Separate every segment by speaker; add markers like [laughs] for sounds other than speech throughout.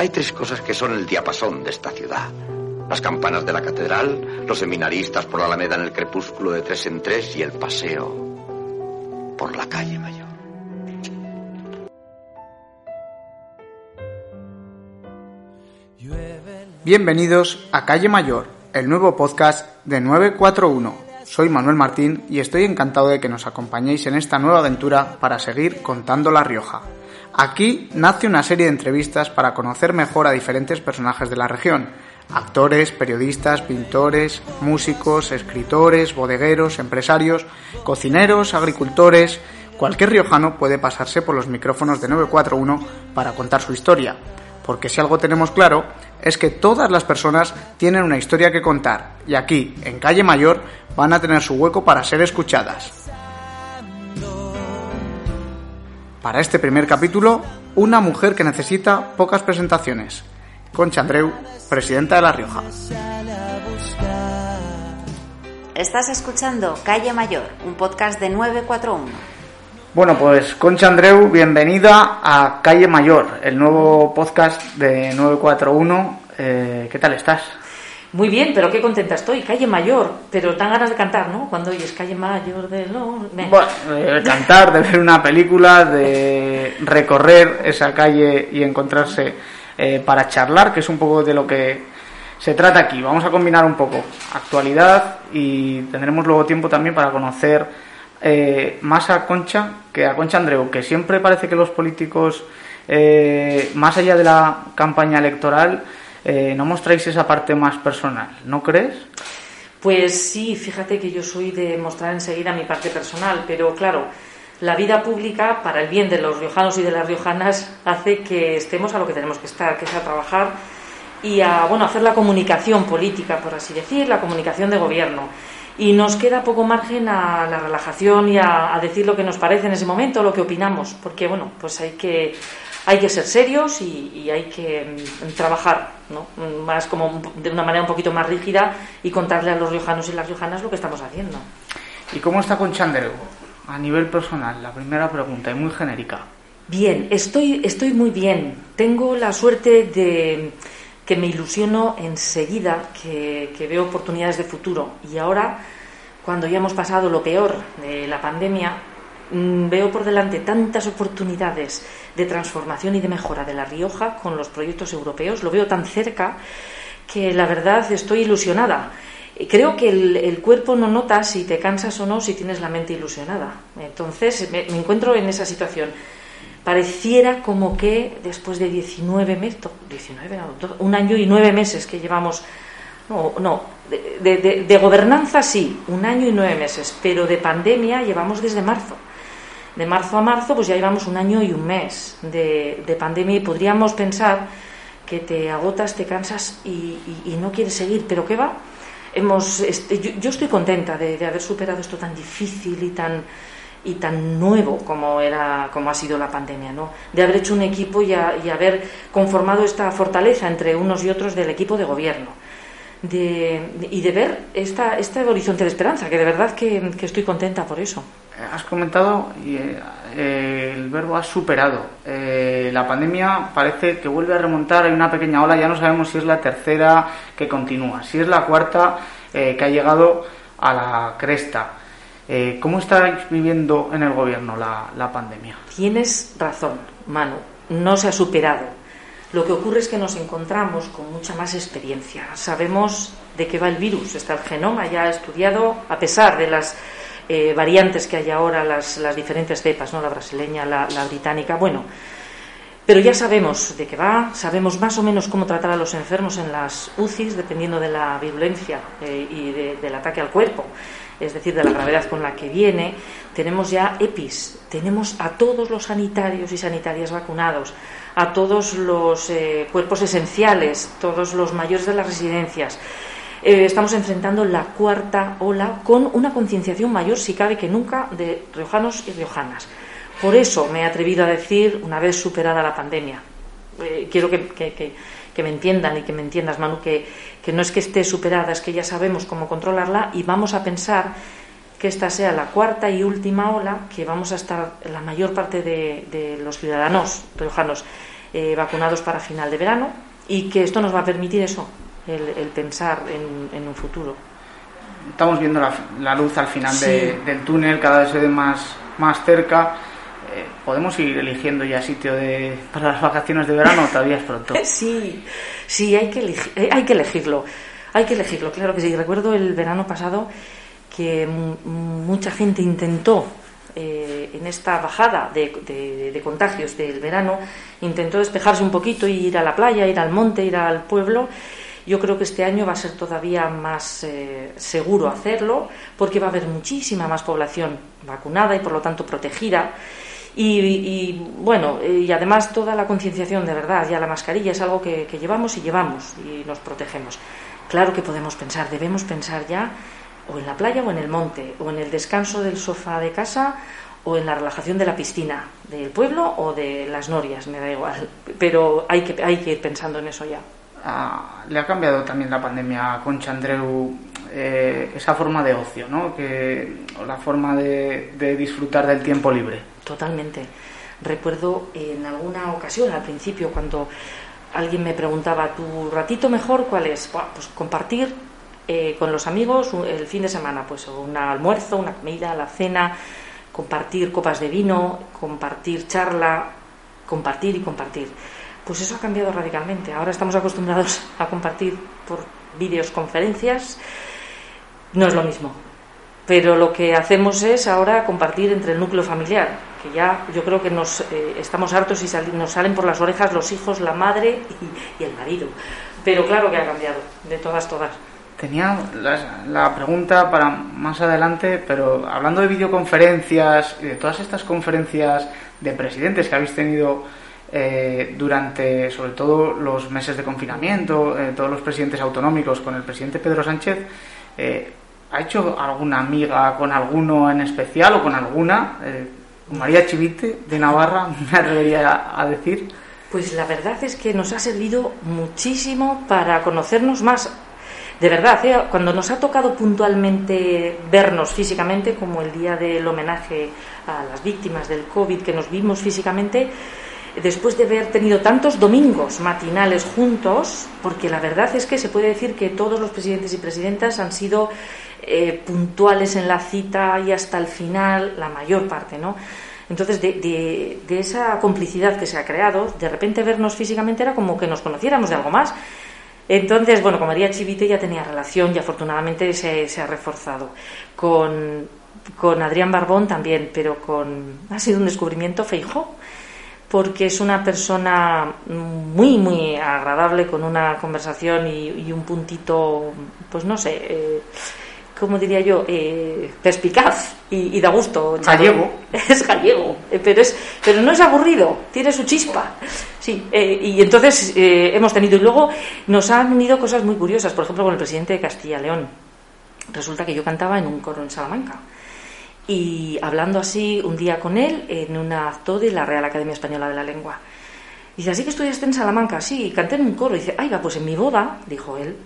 Speaker 1: Hay tres cosas que son el diapasón de esta ciudad. Las campanas de la catedral, los seminaristas por la Alameda en el crepúsculo de tres en tres y el paseo por la calle mayor.
Speaker 2: Bienvenidos a Calle Mayor, el nuevo podcast de 941. Soy Manuel Martín y estoy encantado de que nos acompañéis en esta nueva aventura para seguir contando La Rioja. Aquí nace una serie de entrevistas para conocer mejor a diferentes personajes de la región, actores, periodistas, pintores, músicos, escritores, bodegueros, empresarios, cocineros, agricultores. Cualquier riojano puede pasarse por los micrófonos de 941 para contar su historia, porque si algo tenemos claro es que todas las personas tienen una historia que contar y aquí, en Calle Mayor, van a tener su hueco para ser escuchadas. Para este primer capítulo, una mujer que necesita pocas presentaciones. Concha Andreu, presidenta de La Rioja.
Speaker 3: Estás escuchando Calle Mayor, un podcast de 941.
Speaker 2: Bueno, pues Concha Andreu, bienvenida a Calle Mayor, el nuevo podcast de 941. Eh, ¿Qué tal estás?
Speaker 4: Muy bien, pero qué contenta estoy. Calle Mayor, pero tan ganas de cantar, ¿no? Cuando oyes Calle Mayor de lo...
Speaker 2: Bueno, de cantar, de ver una película, de recorrer esa calle y encontrarse eh, para charlar, que es un poco de lo que se trata aquí. Vamos a combinar un poco actualidad y tendremos luego tiempo también para conocer eh, más a Concha que a Concha Andreu, que siempre parece que los políticos, eh, más allá de la campaña electoral, eh, no mostráis esa parte más personal, ¿no crees?
Speaker 4: Pues sí, fíjate que yo soy de mostrar enseguida mi parte personal, pero claro, la vida pública, para el bien de los riojanos y de las riojanas, hace que estemos a lo que tenemos que estar, que es a trabajar y a bueno, hacer la comunicación política, por así decir, la comunicación de gobierno. Y nos queda poco margen a la relajación y a, a decir lo que nos parece en ese momento, lo que opinamos, porque bueno, pues hay que hay que ser serios y, y hay que mm, trabajar ¿no? más como de una manera un poquito más rígida y contarle a los riojanos y las riojanas lo que estamos haciendo.
Speaker 2: ¿Y cómo está con Chandero? A nivel personal, la primera pregunta, y muy genérica.
Speaker 4: Bien, estoy, estoy muy bien. Tengo la suerte de que me ilusiono enseguida, que, que veo oportunidades de futuro. Y ahora, cuando ya hemos pasado lo peor de la pandemia, mm, veo por delante tantas oportunidades de transformación y de mejora de La Rioja con los proyectos europeos, lo veo tan cerca que la verdad estoy ilusionada. Creo que el, cuerpo no nota si te cansas o no si tienes la mente ilusionada. Entonces me, encuentro en esa situación. Pareciera como que después de 19 meses, 19, no, un año y nueve meses que llevamos, no, no de, de gobernanza sí, un año y nueve meses, pero de pandemia llevamos desde marzo de marzo a marzo, pues ya llevamos un año y un mes de, de pandemia y podríamos pensar que te agotas, te cansas y no quieres seguir, pero ¿qué va? Hemos, este, yo, yo, estoy contenta de, de, haber superado esto tan difícil y tan y tan nuevo como era como ha sido la pandemia no de haber hecho un equipo y, a, y haber conformado esta fortaleza entre unos y otros del equipo de gobierno de, y de ver esta, este horizonte de esperanza que de verdad que, que estoy contenta por eso
Speaker 2: has comentado y eh, el verbo has superado. Eh, la pandemia parece que vuelve a remontar, hay una pequeña ola, ya no sabemos si es la tercera que continúa, si es la cuarta eh, que ha llegado a la cresta. Eh, ¿Cómo estáis viviendo en el gobierno la, la pandemia?
Speaker 4: Tienes razón, Manu, no se ha superado. Lo que ocurre es que nos encontramos con mucha más experiencia. Sabemos de qué va el virus, está el genoma ya estudiado, a pesar de las eh, variantes que hay ahora, las, diferentes cepas, ¿no? la brasileña, la, británica, bueno, pero ya sabemos de qué va, sabemos más o menos cómo tratar a los enfermos en las UCIs, dependiendo de la virulencia eh, y de, del ataque al cuerpo. Es decir, de la gravedad con la que viene, tenemos ya EPIs, tenemos a todos los sanitarios y sanitarias vacunados, a todos los eh, cuerpos esenciales, todos los mayores de las residencias. Eh, estamos enfrentando la cuarta ola con una concienciación mayor, si cabe que nunca, de riojanos y riojanas. Por eso me he atrevido a decir, una vez superada la pandemia, eh, quiero que, me entiendan y que me entiendas, Manu, que, no es que esté superada, es que ya sabemos cómo controlarla y vamos a pensar que esta sea la cuarta y última ola, que vamos a estar la mayor parte de, los ciudadanos riojanos eh, vacunados para final de verano y que esto nos va a permitir eso, el, pensar en, un futuro.
Speaker 2: Estamos viendo la, luz al final del túnel, cada vez se ve más, más cerca. Eh, ¿Podemos ir eligiendo ya sitio de, para las vacaciones de verano todavía es pronto? [laughs]
Speaker 4: Sí, sí, hay que, eh, hay que elegirlo. Hay que elegirlo, claro que sí. Recuerdo el verano pasado que mucha gente intentó eh, en esta bajada de, contagios del verano, intentó despejarse un poquito y ir a la playa, ir al monte, ir al pueblo yo creo que este año va a ser todavía más seguro hacerlo porque va a haber muchísima más población vacunada y por lo tanto protegida. Y, bueno, y además toda la concienciación de verdad, ya la mascarilla es algo que, llevamos y llevamos y nos protegemos. Claro que podemos pensar, debemos pensar ya o en la playa o en el monte, o en el descanso del sofá de casa o en la relajación de la piscina del pueblo o de las norias, me da igual. Pero hay que, hay que ir pensando en eso ya
Speaker 2: le ha cambiado también la pandemia a Concha eh, esa forma de ocio, ¿no? Que, o la forma de, disfrutar del tiempo libre.
Speaker 4: Totalmente. Recuerdo en alguna ocasión, al principio, cuando alguien me preguntaba, ¿tu ratito mejor cuál es? Pues compartir eh, con los amigos el fin de semana, pues un almuerzo, una comida, la cena, compartir copas de vino, compartir charla, compartir y compartir pues eso ha cambiado radicalmente. Ahora estamos acostumbrados a compartir por videoconferencias, no es lo mismo. Pero lo que hacemos es ahora compartir entre el núcleo familiar, que ya yo creo que nos eh, estamos hartos y nos salen por las orejas los hijos, la madre y, el marido. Pero claro que ha cambiado, de todas, todas.
Speaker 2: Tenía la, la, pregunta para más adelante, pero hablando de videoconferencias y de todas estas conferencias de presidentes que habéis tenido eh, durante sobre todo los meses de confinamiento, eh, todos los presidentes autonómicos, con el presidente Pedro Sánchez, eh, ¿ha hecho alguna amiga con alguno en especial o con alguna? María Chivite de Navarra, [laughs] me atrevería a decir.
Speaker 4: Pues la verdad es que nos ha servido muchísimo para conocernos más. De verdad, cuando nos ha tocado puntualmente vernos físicamente, como el día del homenaje a las víctimas del COVID, que nos vimos físicamente, después de haber tenido tantos domingos matinales juntos, porque la verdad es que se puede decir que todos los presidentes y presidentas han sido eh, puntuales en la cita y hasta el final, la mayor parte, ¿no? Entonces, de, esa complicidad que se ha creado, de repente vernos físicamente era como que nos conociéramos de algo más. Entonces, bueno, con María Chivite ya tenía relación y afortunadamente se, ha reforzado. Con, con Adrián Barbón también, pero con ha sido un descubrimiento feijo porque es una persona muy, muy agradable, con una conversación y, un puntito, pues no sé, eh, ¿cómo diría yo? Eh, perspicaz y, da gusto.
Speaker 2: Gallego. [laughs]
Speaker 4: Es gallego, eh, pero, es, pero no es aburrido, tiene su chispa. Sí, y entonces hemos tenido, y luego nos han unido cosas muy curiosas, por ejemplo, con el presidente de Castilla-León. Resulta que yo cantaba en un coro en Salamanca y hablando así un día con él en un acto de la Real Academia Española de la Lengua. Dice, así que estudiaste en Salamanca, sí, canté en un coro. dice, ay, va, pues en mi boda, dijo él,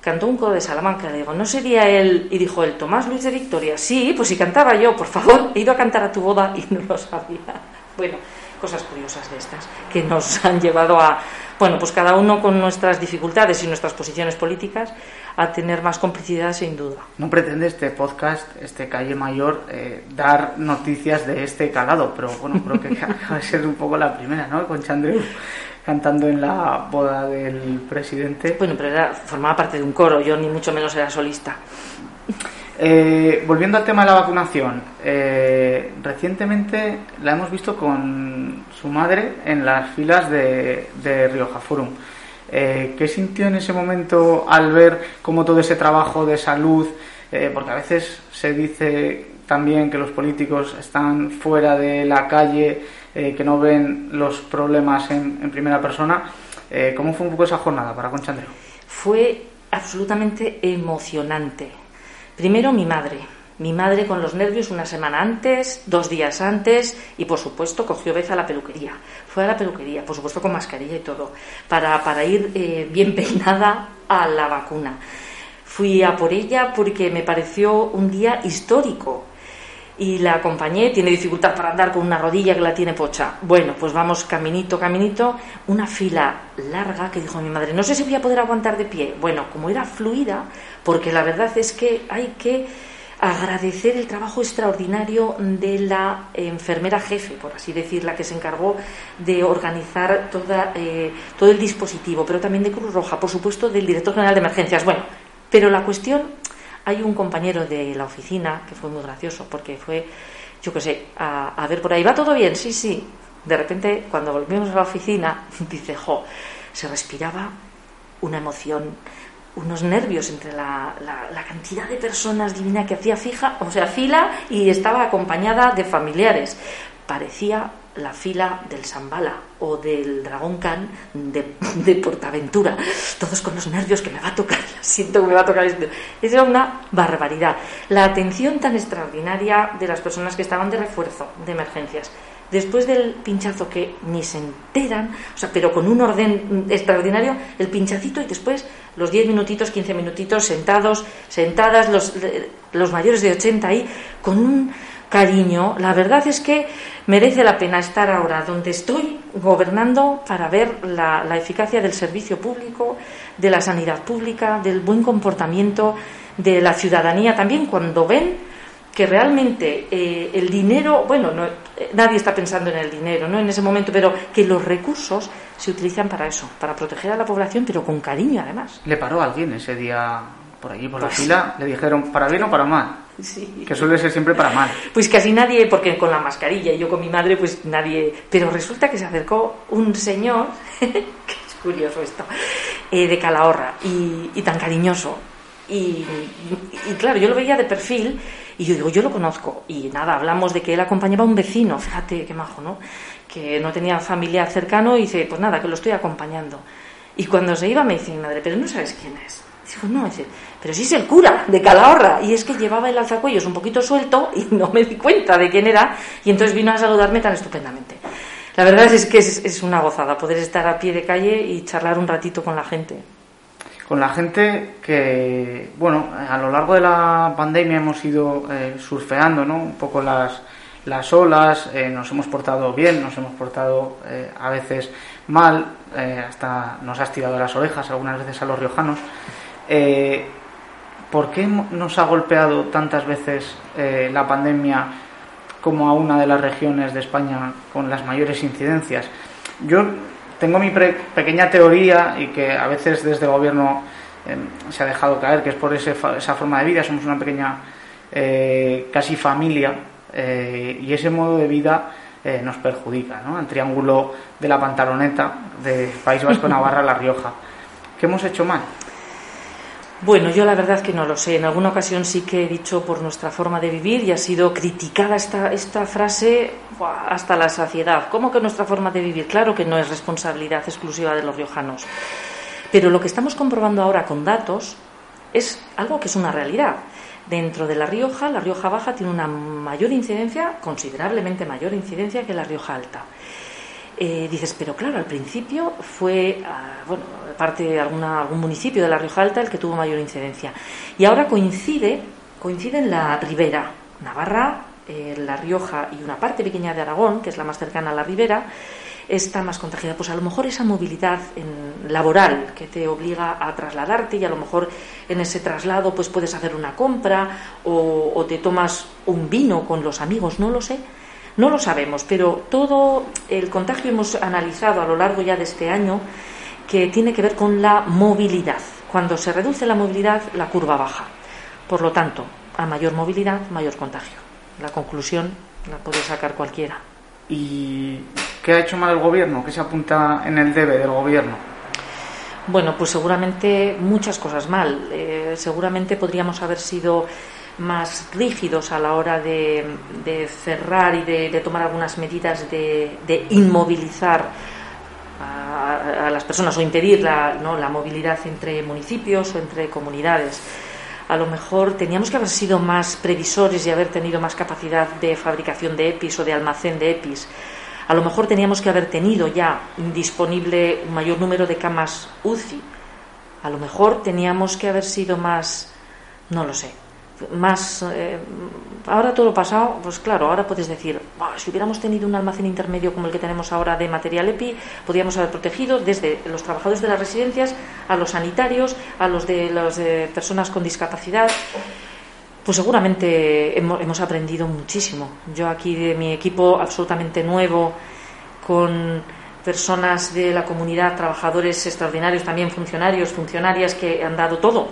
Speaker 4: cantó un coro de Salamanca. Le digo, ¿no sería él? Y dijo él, Tomás Luis de Victoria. Sí, pues si cantaba yo, por favor, he ido a cantar a tu boda y no lo sabía. [laughs] Bueno, cosas curiosas de estas que nos han llevado a, bueno, pues cada uno con nuestras dificultades y nuestras posiciones políticas, a tener más complicidad sin duda.
Speaker 2: No pretende este podcast, este Calle Mayor, eh, dar noticias de este calado, pero bueno, creo que [laughs] acaba de ser un poco la primera, ¿no? Con Chandru cantando en la boda del presidente.
Speaker 4: Bueno, pero era, formaba parte de un coro, yo ni mucho menos era solista.
Speaker 2: Eh, volviendo al tema de la vacunación, eh, recientemente la hemos visto con su madre en las filas de, de Rioja Forum. Eh, ¿Qué sintió en ese momento al ver cómo todo ese trabajo de salud Eh, porque a veces se dice también que los políticos están fuera de la calle, eh, que no ven los problemas en, primera persona. ¿Cómo fue un poco esa jornada para Concha Andreu?
Speaker 4: Fue absolutamente emocionante. Primero mi madre. Mi madre con los nervios una semana antes, dos días antes y por supuesto cogió vez a la peluquería. Fue a la peluquería, por supuesto con mascarilla y todo, para, para ir bien [laughs] peinada a la vacuna. Fui a por ella porque me pareció un día histórico y la acompañé, tiene dificultad para andar con una rodilla que la tiene pocha. Bueno, pues vamos caminito, caminito, una fila larga que dijo mi madre, no sé si voy a poder aguantar de pie. Bueno, como era fluida, porque la verdad es que hay que agradecer el trabajo extraordinario de la enfermera jefe, por así decir, la que se encargó de organizar toda, eh, todo el dispositivo, pero también de Cruz Roja, por supuesto, del director general de emergencias. Bueno, pero la cuestión, hay un compañero de la oficina que fue muy gracioso porque fue, yo qué sé, a, ver por ahí, ¿va todo bien? Sí, sí. De repente, cuando volvimos a la oficina, [laughs] dice, jo, se respiraba una emoción, unos nervios entre la, la, cantidad de personas divina que hacía fija, o sea, fila y estaba acompañada de familiares. Parecía la fila del Zambala o del Dragón Khan de, Portaventura, todos con los nervios que me va a tocar, [laughs] siento que me va a tocar. Era una barbaridad. La atención tan extraordinaria de las personas que estaban de refuerzo, de emergencias. Después del pinchazo que ni se enteran, o sea, pero con un orden extraordinario, el pinchacito y después los 10 minutitos, 15 minutitos sentados, sentadas, los, los mayores de 80 ahí, con un cariño. La verdad es que merece la pena estar ahora donde estoy gobernando para ver la, eficacia del servicio público, de la sanidad pública, del buen comportamiento de la ciudadanía también cuando ven que realmente eh, el dinero, bueno, no, eh, nadie está pensando en el dinero, ¿no? En ese momento, pero que los recursos se utilizan para eso, para proteger a la población, pero con cariño además.
Speaker 2: ¿Le paró alguien ese día por allí, por la pues fila? ¿Le dijeron para bien o para mal? Que suele ser siempre para mal.
Speaker 4: Pues casi nadie, porque con la mascarilla y yo con mi madre, pues nadie. Pero resulta que se acercó un señor, [laughs] que es curioso esto, eh, de Calahorra y, tan cariñoso. Y, claro, yo lo veía de perfil y yo digo, yo lo conozco. Y nada, hablamos de que él acompañaba a un vecino, fíjate qué majo, ¿no? Que no tenía familiar cercano y dice, pues nada, que lo estoy acompañando. Y cuando se iba me dice mi madre, pero no sabes quién es. Dijo, no, dice, pero sí es el cura de Calahorra. Y es que llevaba el alzacuellos un poquito suelto y [laughs] no me di cuenta de quién era. Y entonces vino a saludarme tan estupendamente. La verdad es que es, una gozada poder estar a pie de calle y charlar un ratito con la gente.
Speaker 2: Con la gente que, bueno, a lo largo de la pandemia hemos ido eh, surfeando, ¿no? Un poco las, las olas, eh, nos hemos portado bien, nos hemos portado eh, a veces mal, hasta nos has tirado las orejas algunas veces a los riojanos. ¿Por qué nos ha golpeado tantas veces la pandemia como a una de las regiones de España con las mayores incidencias? Yo tengo mi pequeña teoría y que a veces desde el gobierno em, se ha dejado caer, que es por esa forma de vida, somos una pequeña eh, casi familia y ese modo de vida nos perjudica, ¿no? El triángulo de la pantaloneta de País Vasco, [laughs] Navarra, La Rioja. ¿Qué hemos hecho mal?
Speaker 4: Bueno, yo la verdad que no lo sé. En alguna ocasión sí que he dicho por nuestra forma de vivir y ha sido criticada esta, esta frase hasta la saciedad. ¿Cómo que nuestra forma de vivir? Claro que no es responsabilidad exclusiva de los riojanos. Pero lo que estamos comprobando ahora con datos es algo que es una realidad. Dentro de La Rioja, La Rioja Baja tiene una mayor incidencia, considerablemente mayor incidencia que La Rioja Alta. Eh, dices, pero claro, al principio fue, ah, bueno, parte de alguna, algún municipio de la Rioja Alta el que tuvo mayor incidencia. Y ahora coincide, coincide en la ribera, Navarra, eh, La Rioja y una parte pequeña de Aragón, que es la más cercana a la ribera, está más contagiada. Pues a lo mejor esa movilidad en, laboral que te obliga a trasladarte y a lo mejor en ese traslado pues puedes hacer una compra o te tomas un vino con los amigos, no lo sé no lo sabemos, pero todo el contagio hemos analizado a lo largo ya de este año que tiene que ver con la movilidad. Cuando se reduce la movilidad, la curva baja. Por lo tanto, a mayor movilidad, mayor contagio. La conclusión la puede sacar cualquiera.
Speaker 2: ¿Y qué ha hecho mal el gobierno? ¿Qué se apunta en el debe del gobierno?
Speaker 4: Bueno, pues seguramente muchas cosas mal. Eh, seguramente podríamos haber sido más rígidos a la hora de, cerrar y de, tomar algunas medidas de, inmovilizar a, las personas o impedir la, ¿no? la movilidad entre municipios o entre comunidades. A lo mejor teníamos que haber sido más previsores y haber tenido más capacidad de fabricación de EPIs o de almacén de EPIs a lo mejor teníamos que haber tenido ya disponible un mayor número de camas UCI. A lo mejor teníamos que haber sido más, no lo sé, más. Eh, ahora todo lo pasado, pues claro, ahora puedes decir, si hubiéramos tenido un almacén intermedio como el que tenemos ahora de material EPI, podríamos haber protegido desde los trabajadores de las residencias a los sanitarios, a los de las eh, personas con discapacidad. Pues seguramente hemos, aprendido muchísimo. Yo aquí de mi equipo absolutamente nuevo, con personas de la comunidad, trabajadores extraordinarios, también funcionarios, funcionarias que han dado todo.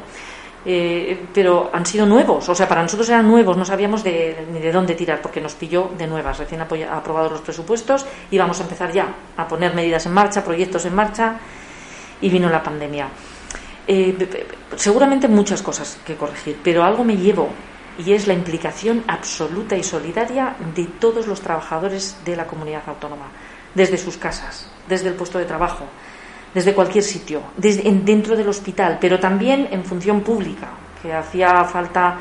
Speaker 4: Eh, pero han sido nuevos, o sea, para nosotros eran nuevos, no sabíamos ni de dónde tirar, porque nos pilló de nuevas, recién aprobados los presupuestos, y vamos a empezar ya a poner medidas en marcha, proyectos en marcha, y vino la pandemia. Eh, seguramente muchas cosas que corregir, pero algo me llevo y es la implicación absoluta y solidaria de todos los trabajadores de la comunidad autónoma, desde sus casas, desde el puesto de trabajo, desde cualquier sitio, desde, dentro del hospital, pero también en función pública, que hacía falta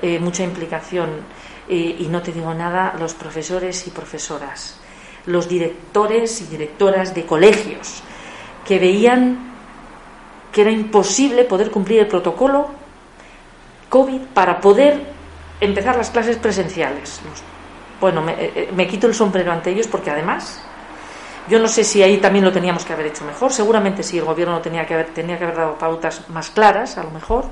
Speaker 4: eh, mucha implicación. Eh, y no te digo nada, los profesores y profesoras, los directores y directoras de colegios, que veían que era imposible poder cumplir el protocolo COVID para poder empezar las clases presenciales. Bueno, eh, eh, me, quito el sombrero ante ellos porque además yo no sé si ahí también lo teníamos que haber hecho mejor. Seguramente sí, el gobierno tenía que haber, tenía que haber dado pautas más claras, a lo mejor.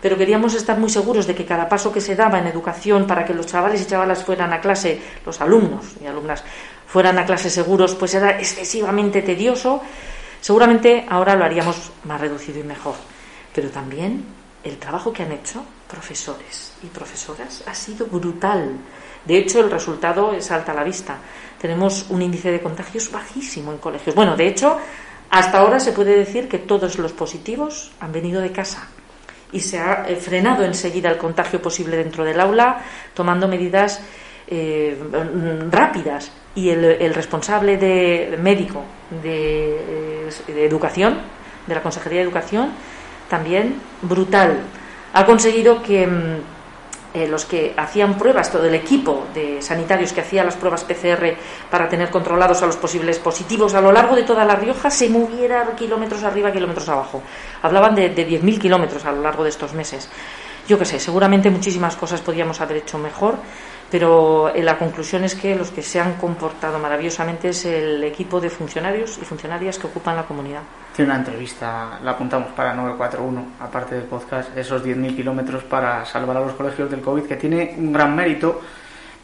Speaker 4: Pero queríamos estar muy seguros de que cada paso que se daba en educación para que los chavales y chavalas fueran a clase, los alumnos y alumnas fueran a clase seguros, pues era excesivamente tedioso Seguramente ahora lo haríamos más reducido y mejor, pero también el trabajo que han hecho profesores y profesoras ha sido brutal. De hecho, el resultado es alta a la vista. Tenemos un índice de contagios bajísimo en colegios. Bueno, de hecho, hasta ahora se puede decir que todos los positivos han venido de casa y se ha eh, frenado enseguida el contagio posible dentro del aula, tomando medidas eh, rápidas y el, responsable de médico de, eh, de, educación, de la Consejería de Educación, también brutal. Ha conseguido que mm, eh, los que hacían pruebas, todo el equipo de sanitarios que hacía las pruebas PCR para tener controlados a los posibles positivos a lo largo de toda La Rioja, se moviera kilómetros arriba, kilómetros abajo. Hablaban de, de 10.000 kilómetros a lo largo de estos meses. Yo qué sé, seguramente muchísimas cosas podríamos haber hecho mejor pero eh, la conclusión es que los que se han comportado maravillosamente es el equipo de funcionarios y funcionarias que ocupan la comunidad.
Speaker 2: Tiene una entrevista, la apuntamos para 941, aparte del podcast, esos 10.000 kilómetros para salvar a los colegios del COVID, que tiene un gran mérito,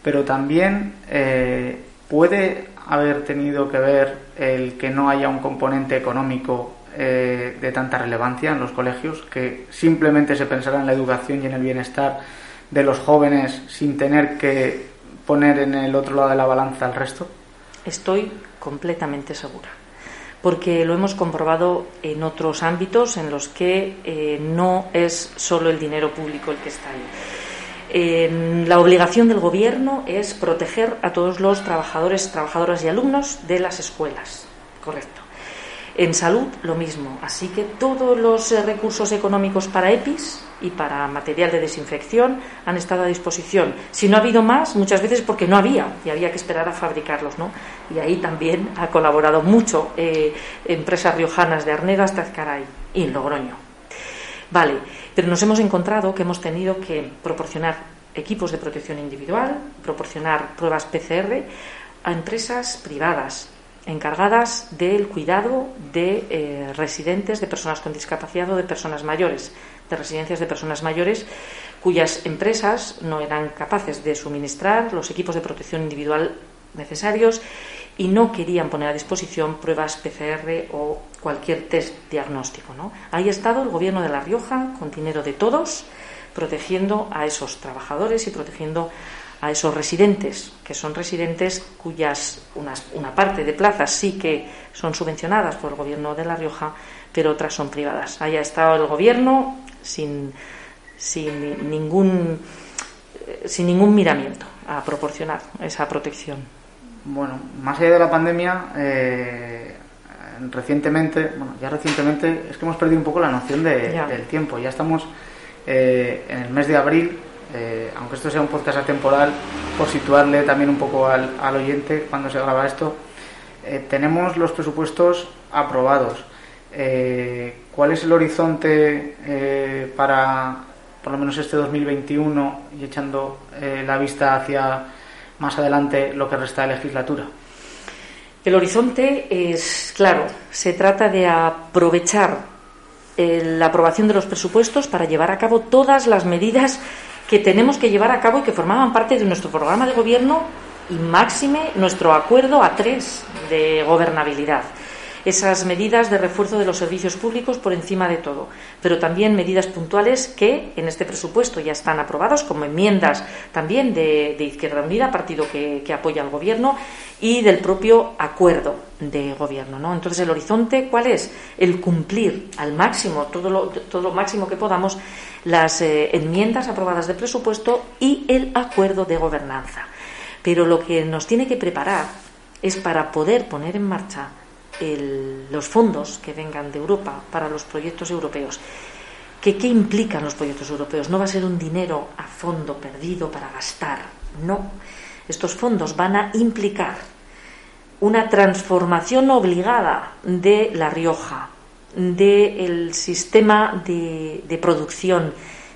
Speaker 2: pero también eh, puede haber tenido que ver el que no haya un componente económico eh, de tanta relevancia en los colegios, que simplemente se pensará en la educación y en el bienestar de los jóvenes sin tener que poner en el otro lado de la balanza el resto?
Speaker 4: Estoy completamente segura, porque lo hemos comprobado en otros ámbitos en los que eh, no es solo el dinero público el que está ahí. la obligación del Gobierno es proteger a todos los trabajadores, trabajadoras y alumnos de las escuelas. Correcto. En salud, lo mismo. Así que todos los eh, recursos económicos para EPIs y para material de desinfección han estado a disposición. Si no ha habido más, muchas veces porque no había y había que esperar a fabricarlos. ¿no? Y ahí también ha colaborado mucho eh, empresas riojanas de Arnedas, Tazcaray y Logroño. Vale, pero nos hemos encontrado que hemos tenido que proporcionar equipos de protección individual, proporcionar pruebas PCR a empresas privadas encargadas del cuidado de eh, residentes, de personas con discapacidad o de personas mayores, de residencias de personas mayores, cuyas empresas no eran capaces de suministrar los equipos de protección individual necesarios y no querían poner a disposición pruebas PCR o cualquier test diagnóstico. ¿no? Ahí ha estado el Gobierno de La Rioja, con dinero de todos, protegiendo a esos trabajadores y protegiendo a esos residentes, que son residentes cuyas una parte de plazas sí que son subvencionadas por el gobierno de La Rioja, pero otras son privadas. Haya estado el gobierno sin, sin ningún sin ningún miramiento a proporcionar esa protección.
Speaker 2: Bueno, más allá de la pandemia, eh, recientemente, bueno, ya recientemente es que hemos perdido un poco la noción del tiempo. Ya estamos eh, en el mes de abril, eh, aunque esto sea un podcast atemporal, por situarle también un poco al, oyente cuando se graba esto, tenemos los presupuestos aprobados. ¿Cuál es el horizonte para por lo menos este 2021 y echando la vista hacia más adelante lo que resta de legislatura?
Speaker 4: El horizonte es claro, se trata de aprovechar eh, la aprobación de los presupuestos para llevar a cabo todas las medidas que tenemos que llevar a cabo y que formaban parte de nuestro programa de gobierno y máxime nuestro acuerdo a tres de gobernabilidad. Esas medidas de refuerzo de los servicios públicos por encima de todo, pero también medidas puntuales que en este presupuesto ya están aprobados como enmiendas también de, Izquierda Unida, partido que, apoya al Gobierno, y del propio acuerdo de Gobierno. ¿no? Entonces, el horizonte, ¿cuál es? El cumplir al máximo, todo lo, todo lo máximo que podamos, las eh, enmiendas aprobadas de presupuesto y el acuerdo de gobernanza. Pero lo que nos tiene que preparar es para poder poner en marcha los fondos que vengan de Europa para los proyectos europeos. ¿Qué, ¿Qué implican los proyectos europeos? No va a ser un dinero a fondo perdido para gastar, no. Estos fondos van a implicar una transformación obligada de La Rioja, del sistema de, de, producción,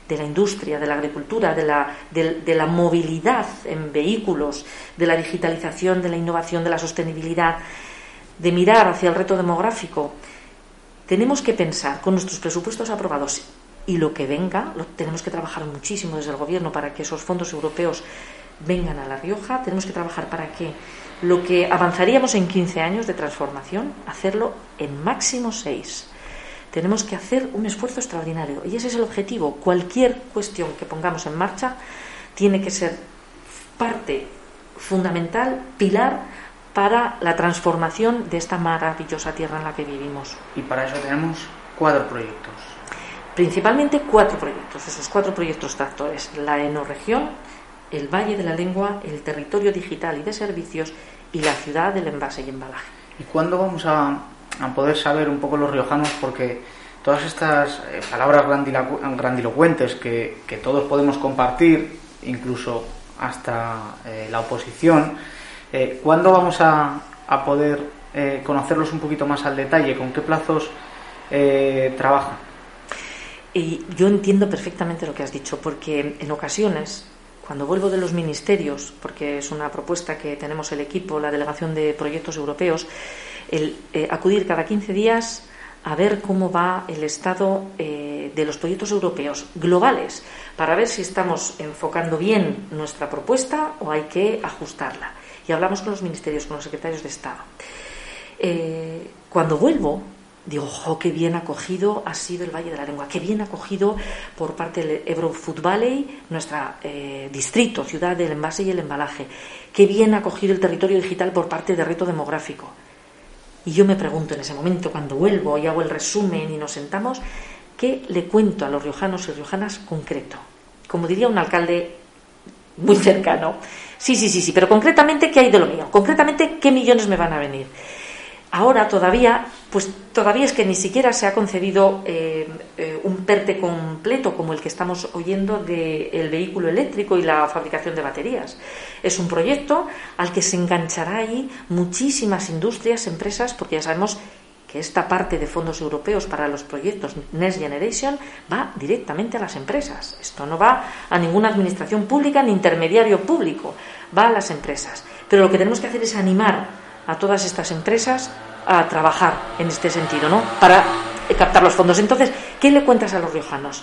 Speaker 4: de la industria, de la agricultura, de la, de la movilidad en vehículos, de la digitalización, de la innovación, de la sostenibilidad de mirar hacia el reto demográfico, tenemos que pensar con nuestros presupuestos aprobados y lo que venga, lo, tenemos que trabajar muchísimo desde el Gobierno para que esos fondos europeos vengan a La Rioja, tenemos que trabajar para que lo que avanzaríamos en 15 años de transformación, hacerlo en máximo 6. Tenemos que hacer un esfuerzo extraordinario y ese es el objetivo. Cualquier cuestión que pongamos en marcha tiene que ser parte fundamental, pilar para la transformación de esta maravillosa tierra en la que vivimos.
Speaker 2: Y para eso tenemos cuatro proyectos.
Speaker 4: Principalmente cuatro proyectos, esos cuatro proyectos tractores, la enoregión, el Valle de la Lengua, el territorio digital y de servicios y la ciudad del envase y embalaje.
Speaker 2: ¿Y cuándo vamos a, poder saber un poco los riojanos? Porque todas estas eh, palabras grandilocuentes que, que, todos podemos compartir, incluso hasta eh, la oposición, eh, ¿Cuándo vamos a, poder eh, conocerlos un poquito más al detalle? ¿Con qué plazos eh, trabajan?
Speaker 4: Y yo entiendo perfectamente lo que has dicho, porque en ocasiones, cuando vuelvo de los ministerios, porque es una propuesta que tenemos el equipo, la delegación de proyectos europeos, el acudir cada 15 días a ver cómo va el estado de los proyectos europeos globales, para ver si estamos enfocando bien nuestra propuesta o hay que ajustarla y hablamos con los ministerios, con los secretarios de Estado. Eh, cuando vuelvo, digo, ¡jo, qué bien acogido ha sido el Valle de la Lengua! ¡Qué bien acogido por parte del Ebro Food Valley, nuestro eh, distrito, ciudad del envase y el embalaje! ¡Qué bien acogido el territorio digital por parte de Reto Demográfico! Y yo me pregunto en ese momento, cuando vuelvo y hago el resumen y nos sentamos, ¿qué le cuento a los riojanos y riojanas concreto? Como diría un alcalde muy cercano, Sí, sí, sí, sí, pero concretamente, ¿qué hay de lo mío? Concretamente, ¿qué millones me van a venir? Ahora todavía, pues todavía es que ni siquiera se ha concebido eh, eh, un PERTE completo como el que estamos oyendo del vehículo eléctrico y la fabricación de baterías. Es un proyecto al que se enganchará ahí muchísimas industrias, empresas, porque ya sabemos que esta parte de fondos europeos para los proyectos Next Generation va directamente a las empresas. Esto no va a ninguna administración pública ni intermediario público, va a las empresas. Pero lo que tenemos que hacer es animar a todas estas empresas a trabajar en este sentido, ¿no? Para captar los fondos. Entonces, ¿qué le cuentas a los riojanos?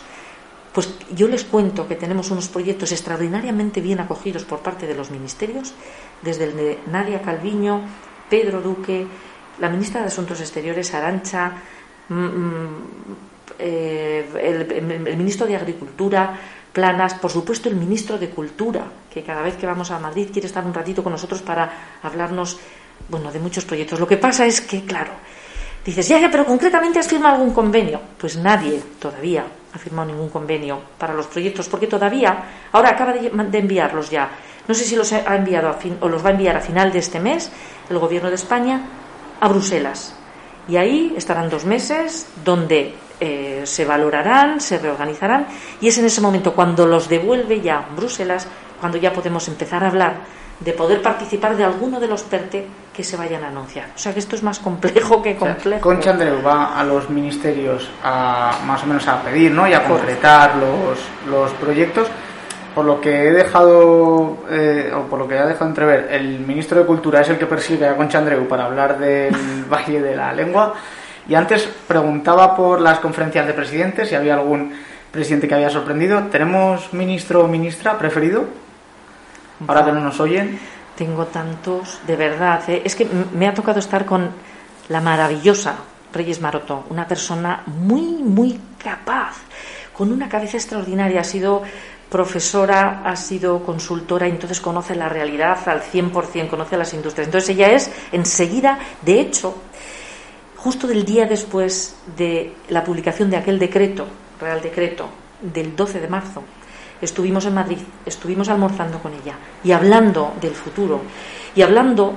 Speaker 4: Pues yo les cuento que tenemos unos proyectos extraordinariamente bien acogidos por parte de los ministerios, desde el de Nadia Calviño, Pedro Duque, la ministra de Asuntos Exteriores, Arancha, mm, mm, eh, el, ministro de Agricultura, Planas, por supuesto el ministro de Cultura, que cada vez que vamos a Madrid quiere estar un ratito con nosotros para hablarnos, bueno, de muchos proyectos. Lo que pasa es que, claro, dices, ya, ya, pero concretamente has firmado algún convenio. Pues nadie todavía ha firmado ningún convenio para los proyectos, porque todavía, ahora acaba de, enviarlos ya. No sé si los ha enviado a fin, o los va a enviar a final de este mes el gobierno de España a Bruselas. Y ahí estarán dos meses donde eh, se valorarán, se reorganizarán y es en ese momento cuando los devuelve ya Bruselas, cuando ya podemos empezar a hablar de poder participar de alguno de los PERTE que se vayan a anunciar. O sea que esto es más complejo que complejo.
Speaker 2: Concha Andreu va a los ministerios a más o menos a pedir ¿no? y a concretar los, los proyectos. Por lo que he dejado, eh, o por lo que ha dejado entrever, el ministro de Cultura es el que persigue a Concha Andreu para hablar del [laughs] Valle de la Lengua. Y antes preguntaba por las conferencias de presidentes, si había algún presidente que había sorprendido. ¿Tenemos ministro o ministra preferido? Ahora que no nos oyen.
Speaker 4: Tengo tantos, de verdad. ¿eh? Es que me ha tocado estar con la maravillosa Reyes Maroto, una persona muy, muy capaz, con una cabeza extraordinaria. Ha sido profesora, ha sido consultora, entonces conoce la realidad al 100%, conoce las industrias. Entonces ella es enseguida, de hecho, justo del día después de la publicación de aquel decreto, Real Decreto, del 12 de marzo, estuvimos en Madrid, estuvimos almorzando con ella y hablando del futuro y hablando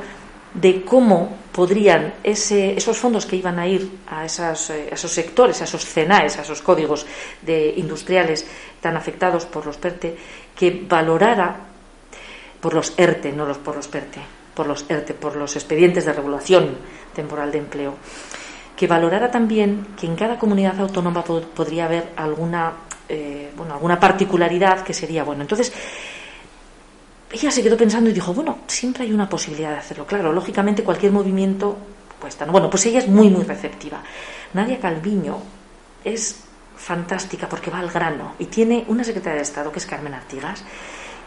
Speaker 4: de cómo podrían ese, esos fondos que iban a ir a, esas, eh, esos sectores, a esos CENAES, a esos códigos de industriales tan afectados por los PERTE, que valorara por los ERTE, no los por los PERTE, por los ERTE, por los expedientes de regulación temporal de empleo, que valorara también que en cada comunidad autónoma podría haber alguna, eh, bueno, alguna particularidad que sería bueno. Entonces, ella se quedó pensando y dijo, bueno, siempre hay una posibilidad de hacerlo. Claro, lógicamente cualquier movimiento cuesta. Bueno, pues ella es muy, muy receptiva. Nadia Calviño es fantástica porque va al grano y tiene una secretaria de Estado que es Carmen Artigas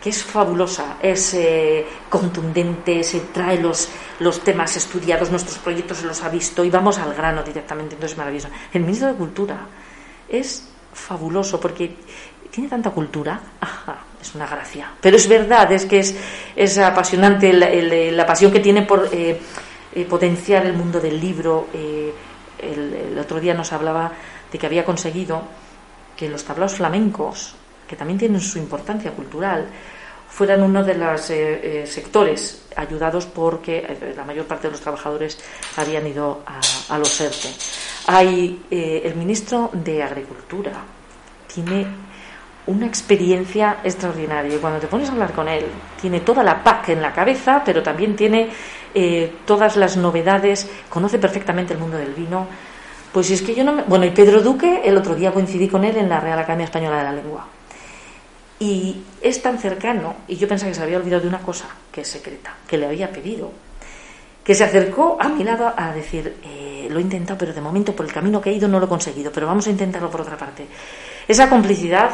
Speaker 4: que es fabulosa, es eh, contundente, se trae los, los temas estudiados, nuestros proyectos se los ha visto y vamos al grano directamente, entonces es maravilloso. El ministro de Cultura es fabuloso porque tiene tanta cultura, es una gracia. Pero es verdad, es que es, es apasionante la, pasión que tiene por eh, eh, potenciar el mundo del libro. el otro día nos hablaba de que había conseguido que los tablaos flamencos, que también tienen su importancia cultural, fueran uno de los eh, eh, sectores ayudados porque eh, la mayor parte de los trabajadores habían ido a, los ERTE. Hay el ministro de Agricultura tiene una experiencia extraordinaria y cuando te pones a hablar con él tiene toda la PAC en la cabeza, pero también tiene todas las novedades, conoce perfectamente el mundo del vino. Pues es que yo no me... Bueno, y Pedro Duque, el otro día coincidí con él en la Real Academia Española de la Lengua y es tan cercano, y yo pensaba que se había olvidado de una cosa, que es secreta, que le había pedido, que se acercó a mi lado a decir, eh, lo he intentado, pero de momento por el camino que he ido no lo he conseguido, pero vamos a intentarlo por otra parte. Esa complicidad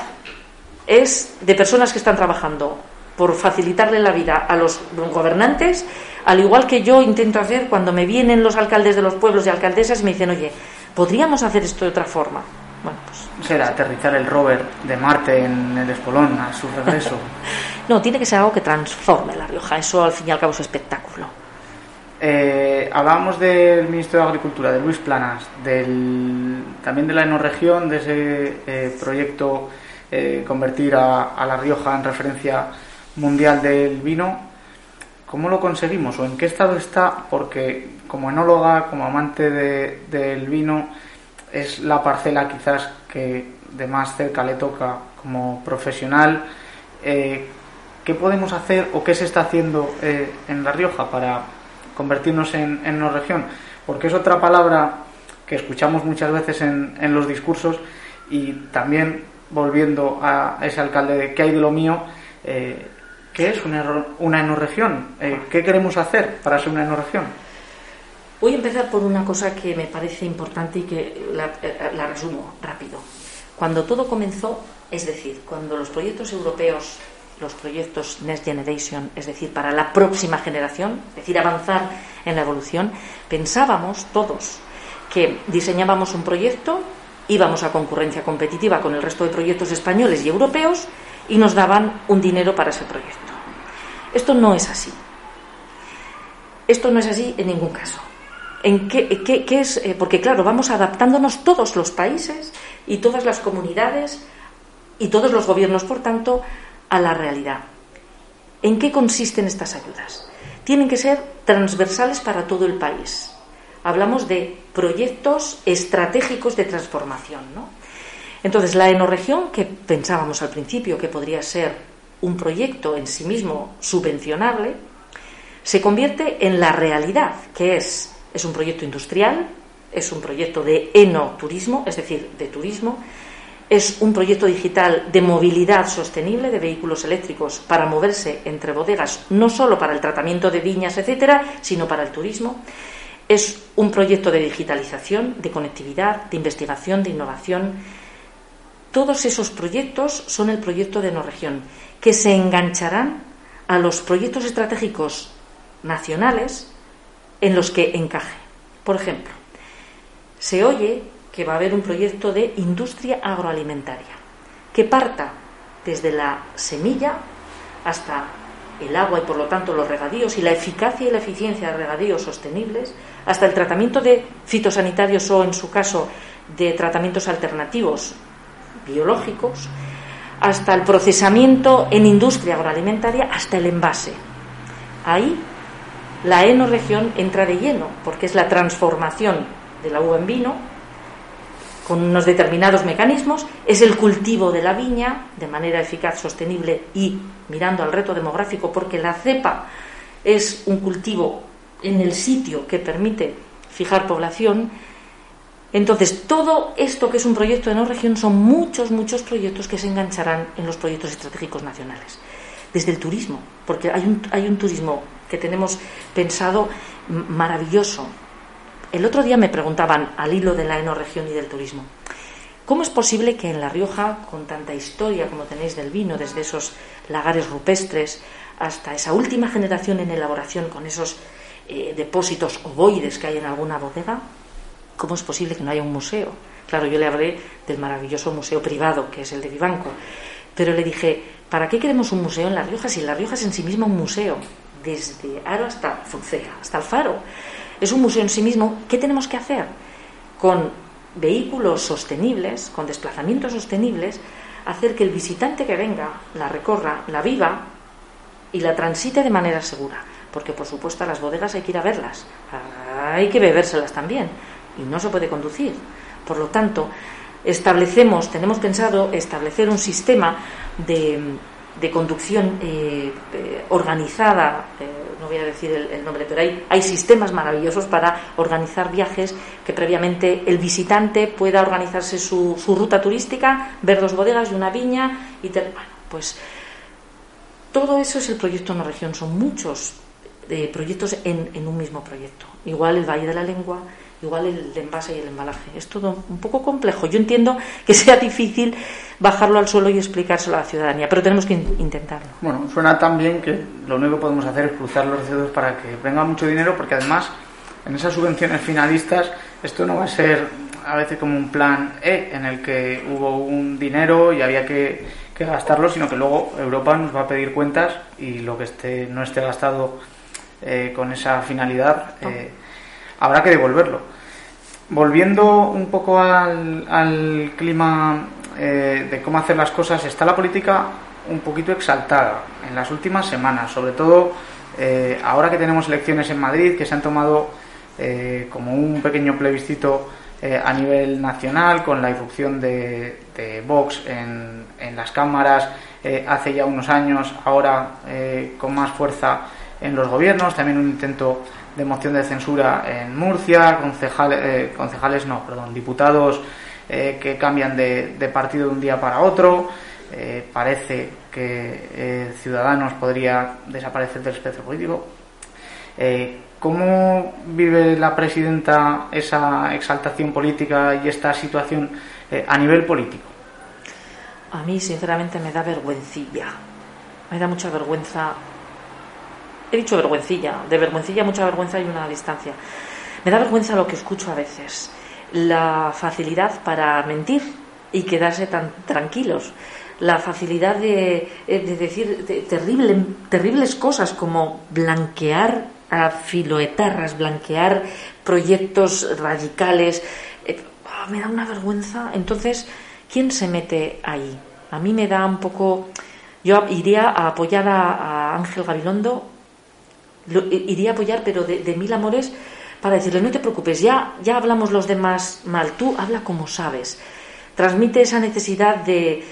Speaker 4: es de personas que están trabajando por facilitarle la vida a los gobernantes, al igual que yo intento hacer cuando me vienen los alcaldes de los pueblos y alcaldesas y me dicen, oye, ¿podríamos hacer esto de otra forma? Bueno,
Speaker 2: pues... Será aterrizar el rover de Marte en el Espolón a su regreso. [laughs]
Speaker 4: no, tiene que ser algo que transforme La Rioja. Eso al fin y al cabo es espectáculo.
Speaker 2: Eh, hablábamos del ministro de Agricultura, de Luis Planas, del, también de la enorregión, de ese eh, proyecto eh, convertir a, La Rioja en referencia mundial del vino. ¿Cómo lo conseguimos o en qué estado está? Porque como enóloga, como amante del vino, es la parcela quizás que de más cerca le toca como profesional. Eh, ¿Qué podemos hacer o qué se está haciendo eh, en La Rioja para convertirnos en, una región? Porque es otra palabra que escuchamos muchas veces en, los discursos y también volviendo a ese alcalde de qué hay de lo mío, eh, ¿qué es una, una enorregión? ¿Qué queremos hacer para ser una enorregión?
Speaker 4: Voy a empezar por una cosa que me parece importante y que la, resumo rápido. Cuando todo comenzó, es decir, cuando los proyectos europeos, los proyectos Next Generation, es decir, para la próxima generación, es decir, avanzar en la evolución, pensábamos todos que diseñábamos un proyecto, íbamos a concurrencia competitiva con el resto de proyectos españoles y europeos y nos daban un dinero para ese proyecto. Esto no es así. Esto no es así en ningún caso. ¿En qué, es? Eh, porque claro, vamos adaptándonos todos los países y todas las comunidades y todos los gobiernos, por tanto, a la realidad. ¿En qué consisten estas ayudas? Tienen que ser transversales para todo el país. Hablamos de proyectos estratégicos de transformación. ¿no? Entonces, la enorregión, que pensábamos al principio que podría ser un proyecto en sí mismo subvencionable, se convierte en la realidad, que es, es un proyecto industrial, es un proyecto de enoturismo, es decir, de turismo, es un proyecto digital de movilidad sostenible de vehículos eléctricos para moverse entre bodegas, no solo para el tratamiento de viñas, etcétera, sino para el turismo. Es un proyecto de digitalización, de conectividad, de investigación, de innovación. Todos esos proyectos son el proyecto de no región, que se engancharán a los proyectos estratégicos nacionales en los que encaje. Por ejemplo, se oye que va a haber un proyecto de industria agroalimentaria que parta desde la semilla hasta el agua y por lo tanto los regadíos y la eficacia y la eficiencia de regadíos sostenibles, hasta el tratamiento de fitosanitarios o en su caso de tratamientos alternativos biológicos, hasta el procesamiento en industria agroalimentaria, hasta el envase. Ahí la enoregión entra de lleno, porque es la transformación de la uva en vino con unos determinados mecanismos, es el cultivo de la viña de manera eficaz, sostenible y mirando al reto demográfico, porque la cepa es un cultivo en el sitio que permite fijar población. Entonces, todo esto que es un proyecto de no región son muchos, muchos proyectos que se engancharán en los proyectos estratégicos nacionales. Desde el turismo, porque hay un, hay un turismo que tenemos pensado maravilloso, el otro día me preguntaban, al hilo de la enorregión y del turismo, ¿cómo es posible que en La Rioja, con tanta historia como tenéis del vino, desde esos lagares rupestres hasta esa última generación en elaboración con esos eh, depósitos ovoides que hay en alguna bodega, ¿cómo es posible que no haya un museo? Claro, yo le hablé del maravilloso museo privado, que es el de Vivanco, pero le dije, ¿para qué queremos un museo en La Rioja si La Rioja es en sí misma un museo? Desde Aro hasta Funcea, hasta Alfaro es un museo en sí mismo. ¿Qué tenemos que hacer? Con vehículos sostenibles, con desplazamientos sostenibles, hacer que el visitante que venga la recorra, la viva y la transite de manera segura. Porque, por supuesto, a las bodegas hay que ir a verlas, hay que bebérselas también y no se puede conducir. Por lo tanto, establecemos, tenemos pensado establecer un sistema de, de conducción eh, eh, organizada. Eh, no voy a decir el, nombre, pero hay, hay sistemas maravillosos para organizar viajes que previamente el visitante pueda organizarse su, su ruta turística, ver dos bodegas y una viña y bueno, pues todo eso es el proyecto en la región, son muchos proyectos en, en un mismo proyecto. Igual el Valle de la Lengua, igual el envase y el embalaje. Es todo un poco complejo. Yo entiendo que sea difícil bajarlo al suelo y explicárselo a la ciudadanía, pero tenemos que intentarlo.
Speaker 2: Bueno, suena tan bien que lo único que podemos hacer es cruzar los dedos para que venga mucho dinero, porque además en esas subvenciones finalistas esto no va a ser a veces como un plan E en el que hubo un dinero y había que, que gastarlo, sino que luego Europa nos va a pedir cuentas y lo que esté, no esté gastado eh, con esa finalidad. Eh, habrá que devolverlo. Volviendo un poco al, clima eh, de cómo hacer las cosas, está la política un poquito exaltada en las últimas semanas, sobre todo eh, ahora que tenemos elecciones en Madrid, que se han tomado eh, como un pequeño plebiscito a nivel nacional, con la irrupción de, Vox en, en, las cámaras hace ya unos años, ahora con más fuerza en los gobiernos, también un intento de moción de censura en Murcia, concejales, eh, concejales no, perdón, diputados eh, que cambian de, partido de un día para otro. Eh, parece que Ciudadanos podría desaparecer del espectro político. ¿Cómo vive la presidenta esa exaltación política y esta situación a nivel político?
Speaker 4: A mí, sinceramente, me da vergüencilla. Me da mucha vergüenza he dicho vergüencilla, de vergüencilla mucha vergüenza y una distancia. Me da vergüenza lo que escucho a veces, la facilidad para mentir y quedarse tan tranquilos. la facilidad de, eh, de decir terrible, terribles cosas como blanquear a filoetarras, blanquear proyectos radicales. Eh, ah, me da una vergüenza. Entonces, ¿quién se mete ahí? A mí me da un poco... Yo iría a apoyar a, Ángel Gabilondo, iría a apoyar, pero de, de, mil amores, para decirle, no te preocupes, ya, ya hablamos los demás mal, tú habla como sabes. Transmite esa necesidad de,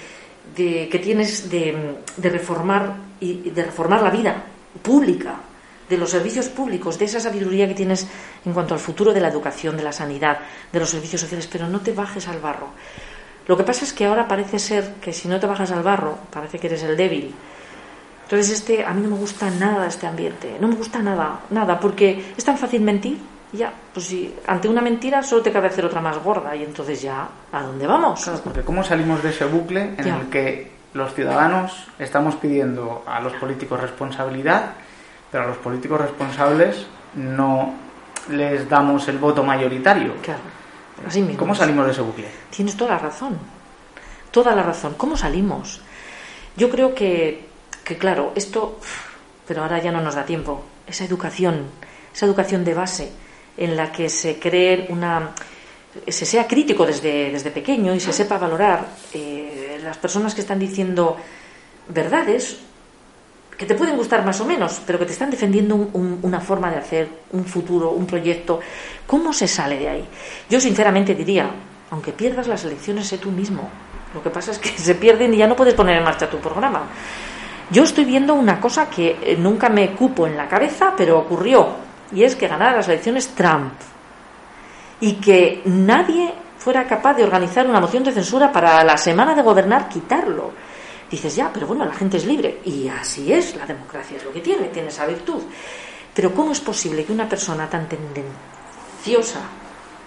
Speaker 4: que tienes de, reformar y de reformar la vida pública, de los servicios públicos, de esa sabiduría que tienes en cuanto al futuro de la educación, de la sanidad, de los servicios sociales, pero no te bajes al barro. Lo que pasa es que ahora parece ser que si no te bajas al barro, parece que eres el débil. Entonces este a mí no me gusta nada este ambiente, no me gusta nada, nada, porque es tan fácil mentir ya, pues si ante una mentira solo te cabe hacer otra más gorda y entonces ya, ¿a dónde vamos?
Speaker 2: Claro, porque ¿cómo salimos de ese bucle en el que los ciudadanos estamos pidiendo a los políticos responsabilidad, pero a los políticos responsables no les damos el voto mayoritario?
Speaker 4: Claro, así mismo.
Speaker 2: ¿Cómo salimos de ese bucle?
Speaker 4: Tienes toda la razón, toda la razón. ¿Cómo salimos? Yo creo que, que claro, esto, pero ahora ya no nos da tiempo, esa educación, esa educación de base en la que se cree una se sea crítico desde, desde pequeño y se sepa valorar eh, las personas que están diciendo verdades que te pueden gustar más o menos, pero que te están defendiendo una forma de hacer, un futuro, un proyecto. ¿Cómo se sale de ahí? Yo sinceramente diría, aunque pierdas las elecciones, sé tú mismo. Lo que pasa es que [laughs] se pierden y ya no puedes poner en marcha tu programa. Yo estoy viendo una cosa que eh, nunca me cupo en la cabeza, pero ocurrió y es que ganara las elecciones Trump y que nadie fuera capaz de organizar una moción de censura para la semana de gobernar quitarlo. Dices, ya, pero bueno, la gente es libre. Y así es, la democracia es lo que tiene, tiene esa virtud. Pero ¿cómo es posible que una persona tan tendenciosa,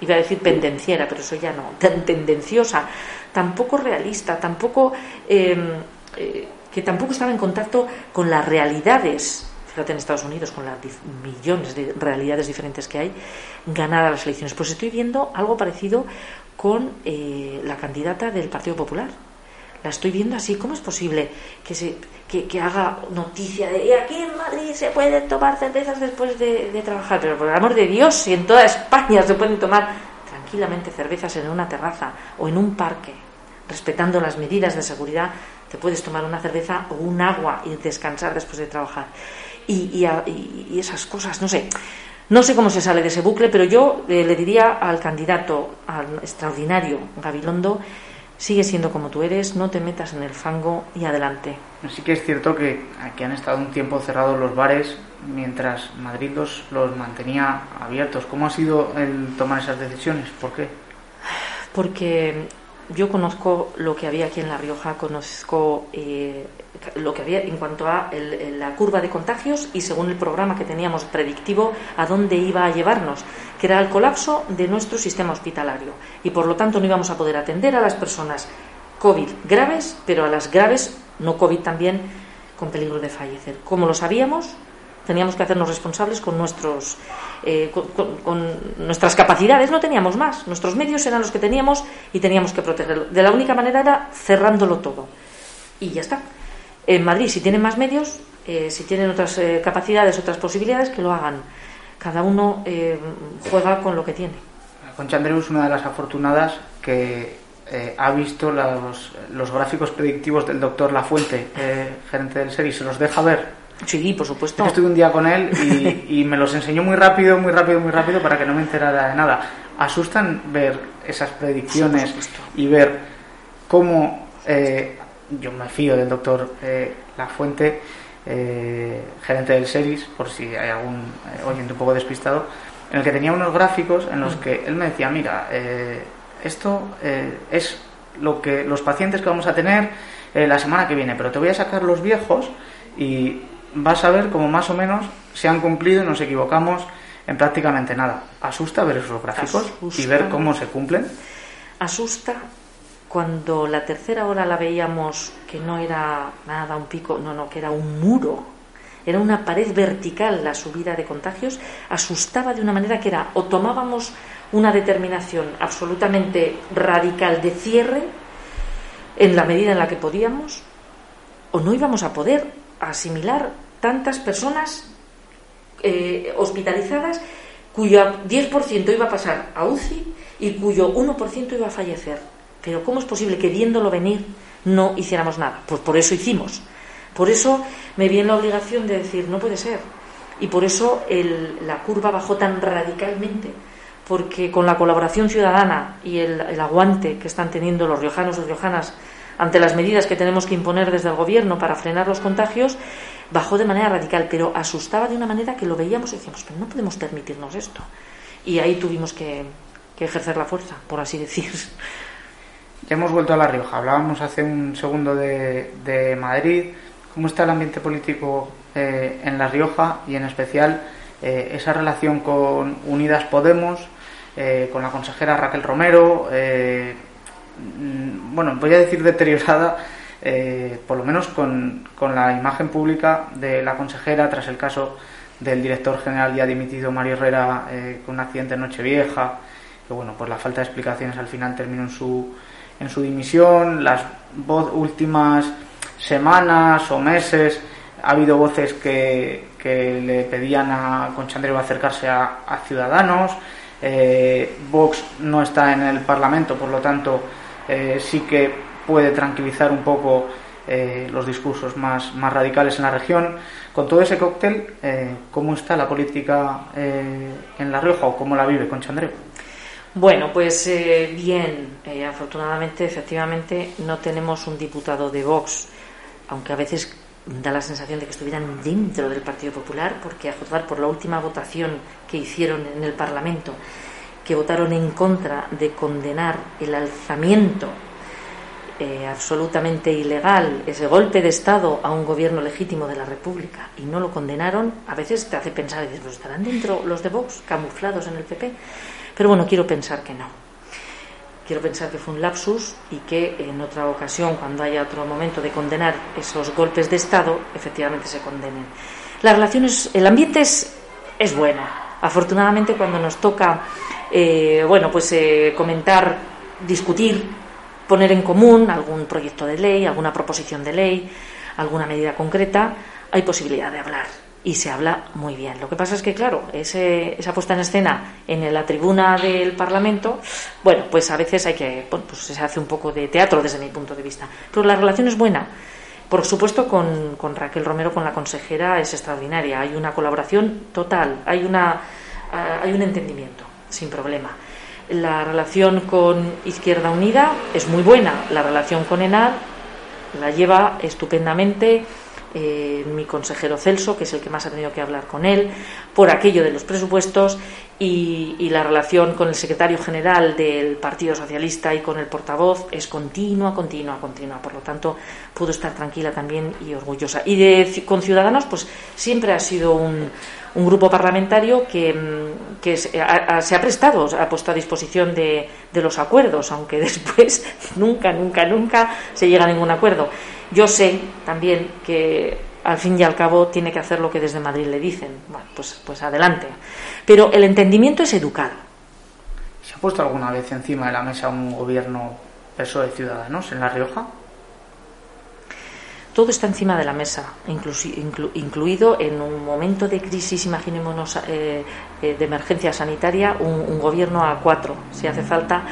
Speaker 4: iba a decir pendenciera, pero eso ya no, tan tendenciosa, tan poco realista, tampoco, em, eh, que tampoco estaba en contacto con las realidades fíjate en Estados Unidos con las millones de realidades diferentes que hay, ganar las elecciones. Pues estoy viendo algo parecido con eh, la candidata del Partido Popular. La estoy viendo así. ¿Cómo es posible que, se, que, haga noticia de aquí en Madrid se pueden tomar cervezas después de, de trabajar? Pero por el amor de Dios, si en toda España se pueden tomar tranquilamente cervezas en una terraza o en un parque, respetando las medidas de seguridad, te puedes tomar una cerveza o un agua y descansar después de trabajar y, esas cosas, no sé. No sé cómo se sale de ese bucle, pero yo eh, le diría al candidato, al extraordinario Gabilondo, sigue siendo como tú eres, no te metas en el fango y adelante.
Speaker 2: Sí que es cierto que aquí han estado un tiempo cerrados los bares mientras Madrid los, los mantenía abiertos. ¿Cómo ha sido el tomar esas decisiones? ¿Por qué?
Speaker 4: Porque yo conozco lo que había aquí en La Rioja, conozco eh, lo que había en cuanto a la curva de contagios y según el programa que teníamos predictivo a dónde iba a llevarnos, que era el colapso de nuestro sistema hospitalario. Y por lo tanto no íbamos a poder atender a las personas COVID graves, pero a las graves, no COVID también, con peligro de fallecer. Como lo sabíamos, teníamos que hacernos responsables con, nuestros, eh, con, nuestras capacidades, no teníamos más. Nuestros medios eran los que teníamos y teníamos que protegerlo. De la única manera era cerrándolo todo. Y ya está. En Madrid, si tienen más medios, eh, si tienen otras eh, capacidades, otras posibilidades, que lo hagan. Cada uno juega con lo que tiene.
Speaker 2: Concha Andreu es una de las afortunadas que ha visto los, los, gráficos predictivos del doctor Lafuente, gerente del SER, y se los deja ver
Speaker 4: Sí, por supuesto.
Speaker 2: estuve un día con él y, me los enseñó muy rápido, muy rápido, muy rápido para que no me enterara de nada. Asustan ver esas predicciones y ver cómo eh, yo me fío del doctor eh, La Fuente, eh, gerente del SERIS, por si hay algún oyente un poco despistado, en el que tenía unos gráficos en los mm. que él me decía, mira, esto es lo que los pacientes que vamos a tener la semana que viene, pero te voy a sacar los viejos y vas a ver cómo más o menos se han cumplido y nos equivocamos en prácticamente nada. ¿Asusta ver esos gráficos y ver cómo se cumplen?
Speaker 4: Asusta cuando la tercera hora la veíamos que no era nada un pico, no, no, que era un muro, era una pared vertical la subida de contagios, asustaba de una manera que era o tomábamos una determinación absolutamente radical de cierre en la medida en la que podíamos, o no íbamos a poder asimilar tantas personas eh, hospitalizadas cuyo 10% iba a pasar a UCI y cuyo 1% iba a fallecer. Pero ¿cómo es posible que viéndolo venir no hiciéramos nada? Pues por eso hicimos. Por eso me vi en la obligación de decir, no puede ser. Y por eso la curva bajó tan radicalmente, porque con la colaboración ciudadana y el, el aguante que están teniendo los riojanos y riojanas ante las medidas que tenemos que imponer desde el Gobierno para frenar los contagios, bajó de manera radical, pero asustaba de una manera que lo veíamos y decíamos, pero no podemos permitirnos esto. Y ahí tuvimos que, ejercer la fuerza, por así decir.
Speaker 2: Ya hemos vuelto a La Rioja. Hablábamos hace un segundo de, Madrid. ¿Cómo está el ambiente político eh, en La Rioja y en especial eh, esa relación con Unidas Podemos, eh, con la consejera Raquel Romero? Mm, bueno, voy a decir deteriorada eh, por lo menos con, la imagen pública de la consejera tras el caso del director general ya dimitido Mario Herrera eh, con un accidente en Nochevieja, que bueno, pues la falta de explicaciones al final terminó en su, en su dimisión, las últimas semanas o meses ha habido voces que, le pedían a Conchandreo acercarse a, Ciudadanos, eh, Vox no está en el Parlamento, por lo tanto sí que puede tranquilizar un poco eh, los discursos más, más radicales en la región. Con todo ese cóctel, eh, ¿cómo está la política eh, en La Rioja o cómo la vive con Chandreu?
Speaker 4: Bueno, pues bien, afortunadamente, efectivamente, no tenemos un diputado de Vox, aunque a veces da la sensación de que estuvieran dentro del Partido Popular, porque a juzgar por la última votación que hicieron en el Parlamento, que votaron en contra de condenar el alzamiento eh, absolutamente ilegal ese golpe de Estado a un gobierno legítimo de la República y no lo condenaron, a veces te hace pensar, y pues estarán dentro los de Vox, camuflados en el PP. Pero bueno, quiero pensar que no. Quiero pensar que fue un lapsus y que en otra ocasión, cuando haya otro momento de condenar esos golpes de Estado, efectivamente se condenen. Las relaciones, el ambiente es, es bueno. Afortunadamente, cuando nos toca, eh, bueno, pues eh, comentar, discutir poner en común algún proyecto de ley, alguna proposición de ley, alguna medida concreta, hay posibilidad de hablar y se habla muy bien. Lo que pasa es que, claro, esa puesta en escena en la tribuna del Parlamento, bueno, pues a veces hay que, pues se hace un poco de teatro desde mi punto de vista. Pero la relación es buena. Por supuesto, con, Raquel Romero, con la consejera, es extraordinaria. Hay una colaboración total, hay, una, ah, hay un entendimiento, sin problema. La relación con Izquierda Unida es muy buena. La relación con ENAR la lleva estupendamente eh, mi consejero Celso, que es el que más ha tenido que hablar con él, por aquello de los presupuestos y, la relación con el secretario general del Partido Socialista y con el portavoz es continua, continua, continua. Por lo tanto, puedo estar tranquila también y orgullosa. Y de, con Ciudadanos, pues siempre ha sido un, grupo parlamentario que, mm, se, ha, prestado, ha puesto a disposición de, los acuerdos, aunque [laughs] después nunca, nunca, nunca se llega a ningún acuerdo. Yo sé también que al fin y al cabo tiene que hacer lo que desde Madrid le dicen. Bueno, pues, pues adelante. Pero el entendimiento es educado.
Speaker 2: ¿Se ha puesto alguna vez encima de la mesa un gobierno PSOE de Ciudadanos en La Rioja?
Speaker 4: todo está encima de la mesa, incluido en un momento de crisis, imaginémonos, eh, eh, de emergencia sanitaria, un, gobierno a cuatro, si hace falta,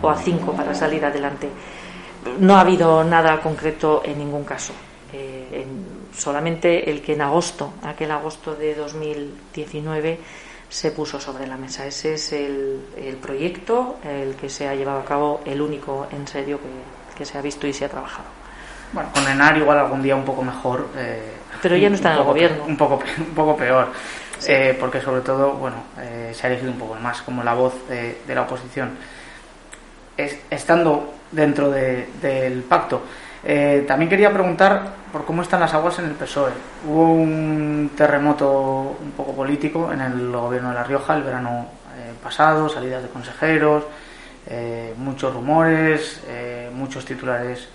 Speaker 4: o a cinco para salir adelante. No ha habido nada concreto en ningún caso. Eh, solamente el que en agosto, aquel agosto de 2019, se puso sobre la mesa. Ese es el, proyecto, el que se ha llevado a cabo, el único en serio que se ha visto y se ha trabajado.
Speaker 2: Bueno, con Enar igual algún día un poco mejor.
Speaker 4: Eh, Pero ya no está en el gobierno.
Speaker 2: Un poco, un poco peor. Eh, porque sobre todo, bueno, eh, se ha elegido un poco más como la voz de, la oposición. Es, estando dentro del pacto. también quería preguntar por cómo están las aguas en el PSOE. Hubo un terremoto un poco político en el gobierno de La Rioja el verano pasado, salidas de consejeros, muchos rumores, muchos titulares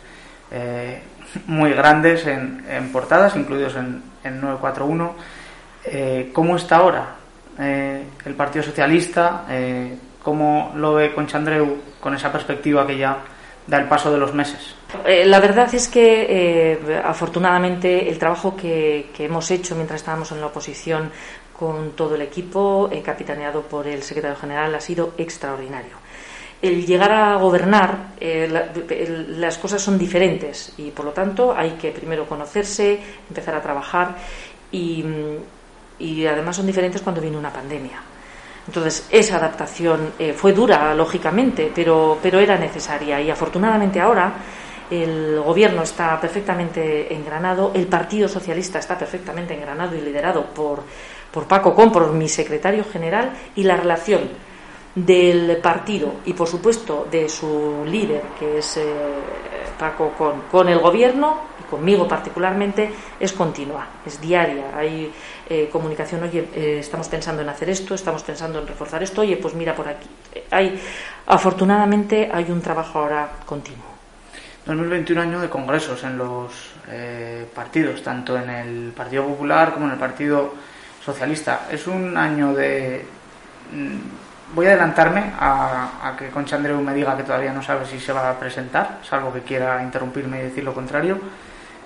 Speaker 2: eh, muy grandes en, portadas, incluidos en, 941. Eh, ¿Cómo está ahora eh, el Partido Socialista? ¿Cómo lo ve Conchandreu con esa perspectiva que ya da el paso de los meses?
Speaker 4: Eh, la verdad es que, eh, afortunadamente, el trabajo que, hemos hecho mientras estábamos en la oposición con todo el equipo, eh, capitaneado por el secretario general, ha sido extraordinario. El llegar a gobernar, las cosas son diferentes y, por lo tanto, hay que primero conocerse, empezar a trabajar y además son diferentes cuando viene una pandemia. Entonces, esa adaptación fue dura, lógicamente, pero, pero era necesaria y afortunadamente ahora el gobierno está perfectamente engranado, el Partido Socialista está perfectamente engranado y liderado por, por Paco Con, por mi secretario general, y la relación del partido y, por supuesto, de su líder, que es eh, Paco Con, con el gobierno y conmigo particularmente, es continua, es diaria. Hay eh, comunicación, oye, eh, estamos pensando en hacer esto, estamos pensando en reforzar esto, oye, pues mira por aquí. Hay, afortunadamente hay un trabajo ahora continuo.
Speaker 2: 2021 año de congresos en los eh, partidos, tanto en el Partido Popular como en el Partido Socialista. Es un año de... Mm, voy a adelantarme a, que Concha Andreu me diga que todavía no sabe si se va a presentar, salvo que quiera interrumpirme y decir lo contrario.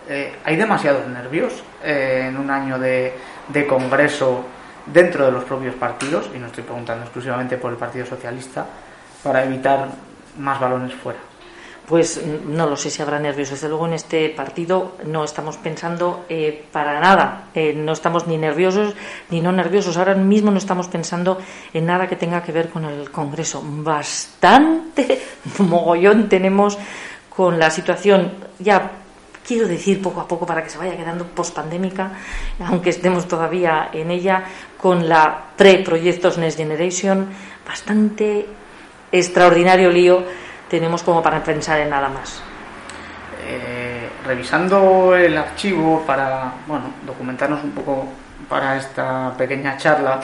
Speaker 2: Eh, hay demasiados nervios eh, en un año de, congreso dentro de los propios partidos, y no estoy preguntando exclusivamente por el Partido Socialista, para evitar más balones fuera
Speaker 4: pues no lo sé si habrá nervios. Desde luego en este partido no estamos pensando eh, para nada, no estamos ni nerviosos ni no nerviosos. Ahora mismo no estamos pensando en nada que tenga que ver con el Congreso. Bastante [laughs] mogollón tenemos con la situación ya quiero decir poco a poco para que se vaya quedando pospandémica, aunque estemos todavía en ella, con la pre-proyectos Next Generation, bastante extraordinario lío tenemos como para pensar en nada más.
Speaker 2: Eh, revisando el archivo para bueno, documentarnos un poco para esta pequeña charla,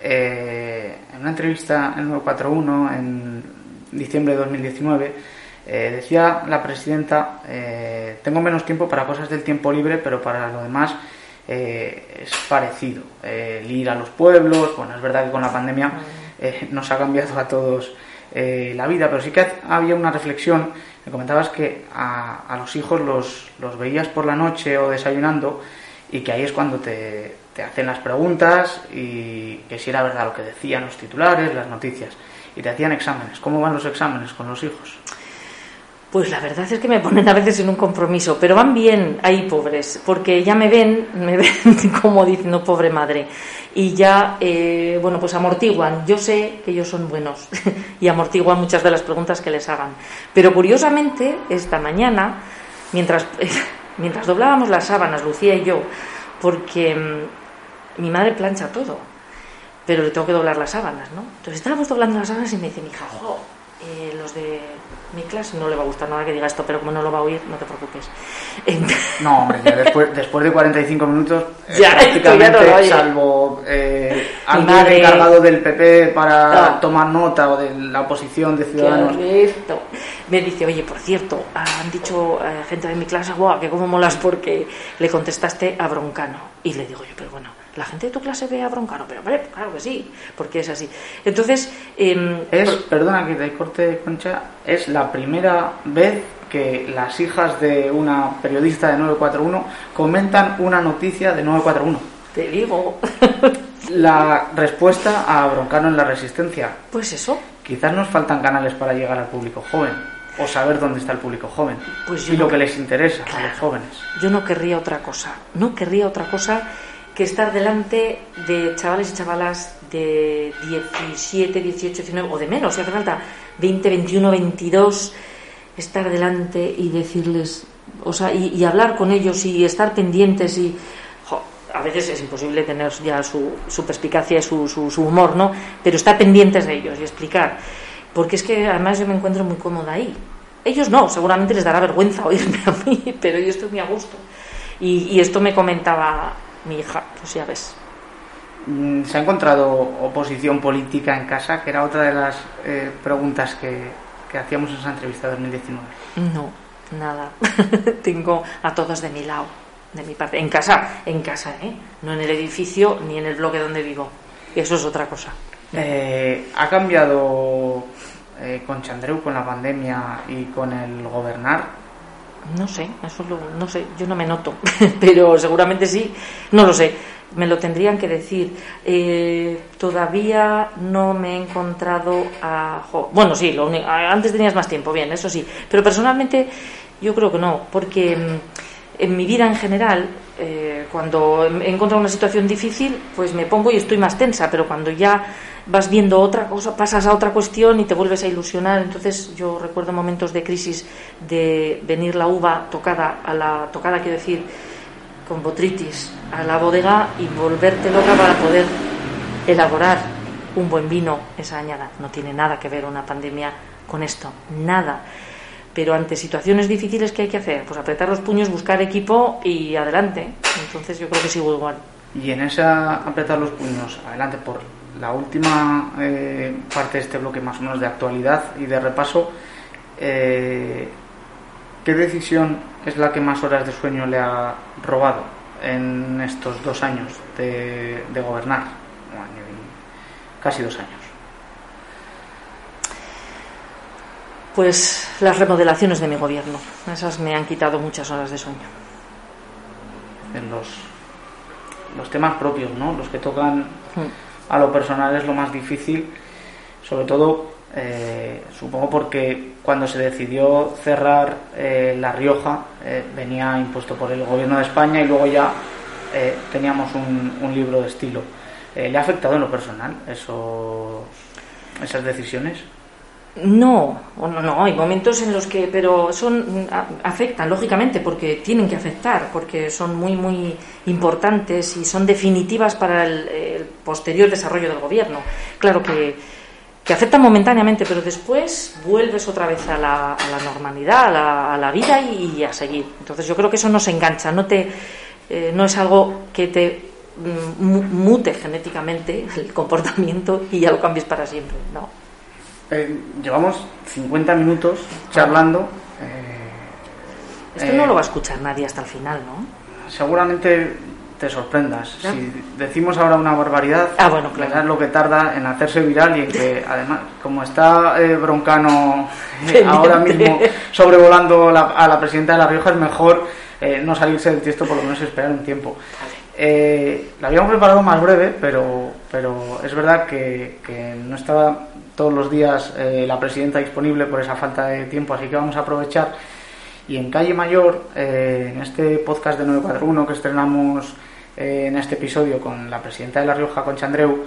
Speaker 2: eh, en una entrevista en 941 en diciembre de 2019, eh, decía la presidenta, tengo menos tiempo para cosas del tiempo libre, pero para lo demás es parecido. el ir a los pueblos, bueno, es verdad que con la pandemia nos ha cambiado a todos eh, la vida, pero sí que había una reflexión. Me comentabas que a, los hijos los, los, veías por la noche o desayunando y que ahí es cuando te, te, hacen las preguntas y que si era verdad lo que decían los titulares, las noticias. Y te hacían exámenes. ¿Cómo van los exámenes con los hijos?
Speaker 4: Pues la verdad es que me ponen a veces en un compromiso, pero van bien ahí pobres, porque ya me ven, me ven [laughs] como diciendo pobre madre, y ya, eh, bueno, pues amortiguan. Yo sé que ellos son buenos [laughs] y amortiguan muchas de las preguntas que les hagan. Pero curiosamente, esta mañana, mientras, [laughs] mientras doblábamos las sábanas, Lucía y yo, porque mm, mi madre plancha todo, pero le tengo que doblar las sábanas, ¿no? Entonces estábamos doblando las sábanas y me dice mi hija, eh, los de mi clase no le va a gustar nada que diga esto, pero como no lo va a oír, no te preocupes. [laughs]
Speaker 2: No, hombre, después, después de 45 minutos, eh, [laughs] ya, prácticamente, salvo eh, alguien encargado del PP para tomar nota o de la oposición de Ciudadanos.
Speaker 4: Me dice, oye, por cierto, han dicho eh, gente de mi clase, guau, que cómo molas porque le contestaste a Broncano. Y le digo yo, pero bueno, la gente de tu clase ve a Broncano, pero hombre, claro que sí, porque es así. Entonces,
Speaker 2: em, es, perdona que te corte, Concha, es la primera vez que las hijas de una periodista de 941 comentan una noticia de 941.
Speaker 4: Te digo. [laughs]
Speaker 2: la respuesta a Broncano en la resistencia.
Speaker 4: Pues eso.
Speaker 2: Quizás nos faltan canales para llegar al público joven o saber dónde está el público joven pues y lo que les interesa a los jóvenes.
Speaker 4: Yo no querría otra cosa. No querría otra cosa que estar delante de chavales y chavalas de 17, 18, 19 o de menos, si hace falta 20, 21, 22, estar delante y decirles, o sea, y, hablar con ellos y estar pendientes y a veces es imposible tener ya su, su perspicacia y su, su, humor, ¿no? Pero estar pendientes de ellos y explicar. Porque es que además yo me encuentro muy cómoda ahí. Ellos no, seguramente les dará vergüenza oírme a mí, [laughs] pero yo estoy muy a gusto. Y, y esto me comentaba mi hija, pues ya ves.
Speaker 2: Mm, ¿Se ha encontrado oposición política en casa? Que era otra de las eh, preguntas que, que hacíamos en esa entrevista de 2019.
Speaker 4: No, nada. [laughs] Tengo a todos de mi lado, de mi parte. En casa, en casa, ¿eh? No en el edificio ni en el bloque donde vivo. Eso es otra cosa.
Speaker 2: Eh, ¿Ha cambiado eh, con Chandreu, con la pandemia y con el gobernar?
Speaker 4: No sé, eso lo, no sé, yo no me noto, [laughs] pero seguramente sí, no lo sé, me lo tendrían que decir. Eh, todavía no me he encontrado a... bueno, sí, lo antes tenías más tiempo, bien, eso sí, pero personalmente yo creo que no, porque mm, en mi vida en general, eh, cuando he encontrado una situación difícil, pues me pongo y estoy más tensa, pero cuando ya vas viendo otra cosa, pasas a otra cuestión y te vuelves a ilusionar. Entonces yo recuerdo momentos de crisis de venir la uva tocada, a la tocada quiero decir, con botritis, a la bodega y volverte loca para poder elaborar un buen vino esa añada. No tiene nada que ver una pandemia con esto, nada. Pero ante situaciones difíciles, ¿qué hay que hacer? Pues apretar los puños, buscar equipo y adelante. Entonces yo creo que sigo igual.
Speaker 2: Y en esa apretar los puños, adelante por la última eh, parte de este bloque más o menos de actualidad y de repaso, eh, ¿qué decisión es la que más horas de sueño le ha robado en estos dos años de, gobernar? casi dos años.
Speaker 4: Pues las remodelaciones de mi gobierno. Esas me han quitado muchas horas de sueño.
Speaker 2: En los, los temas propios, ¿no? Los que tocan... Mm a lo personal es lo más difícil, sobre todo eh, supongo porque cuando se decidió cerrar eh, La Rioja eh, venía impuesto por el gobierno de España y luego ya teníamos un, libro de estilo. ¿Le ha afectado en lo personal eso, esas decisiones?
Speaker 4: No, no, no, hay momentos en los que, pero son afectan lógicamente porque tienen que afectar, porque son muy muy importantes y son definitivas para el, posterior desarrollo del gobierno. Claro que, que, afectan momentáneamente, pero después vuelves otra vez a la, normalidad, a la, vida y, a seguir. Entonces yo creo que eso no se engancha, no te, eh, no es algo que te mm, mute genéticamente el comportamiento y ya lo cambies para siempre, no.
Speaker 2: Eh, llevamos 50 minutos charlando.
Speaker 4: Eh, Esto no lo va a escuchar nadie hasta el final, ¿no?
Speaker 2: Seguramente te sorprendas. Si decimos ahora una barbaridad,
Speaker 4: ah, bueno, claro.
Speaker 2: es lo que tarda en hacerse viral y en que, [laughs] además, como está eh, Broncano ahora mismo sobrevolando a la presidenta de La Rioja, es mejor no salirse del texto, por lo menos esperar un tiempo. la habíamos preparado más breve, pero, pero es verdad que, que no estaba todos los días eh, la presidenta disponible por esa falta de tiempo, así que vamos a aprovechar. Y en Calle Mayor, eh, en este podcast de 941 que estrenamos eh, en este episodio con la presidenta de La Rioja, Concha Andreu,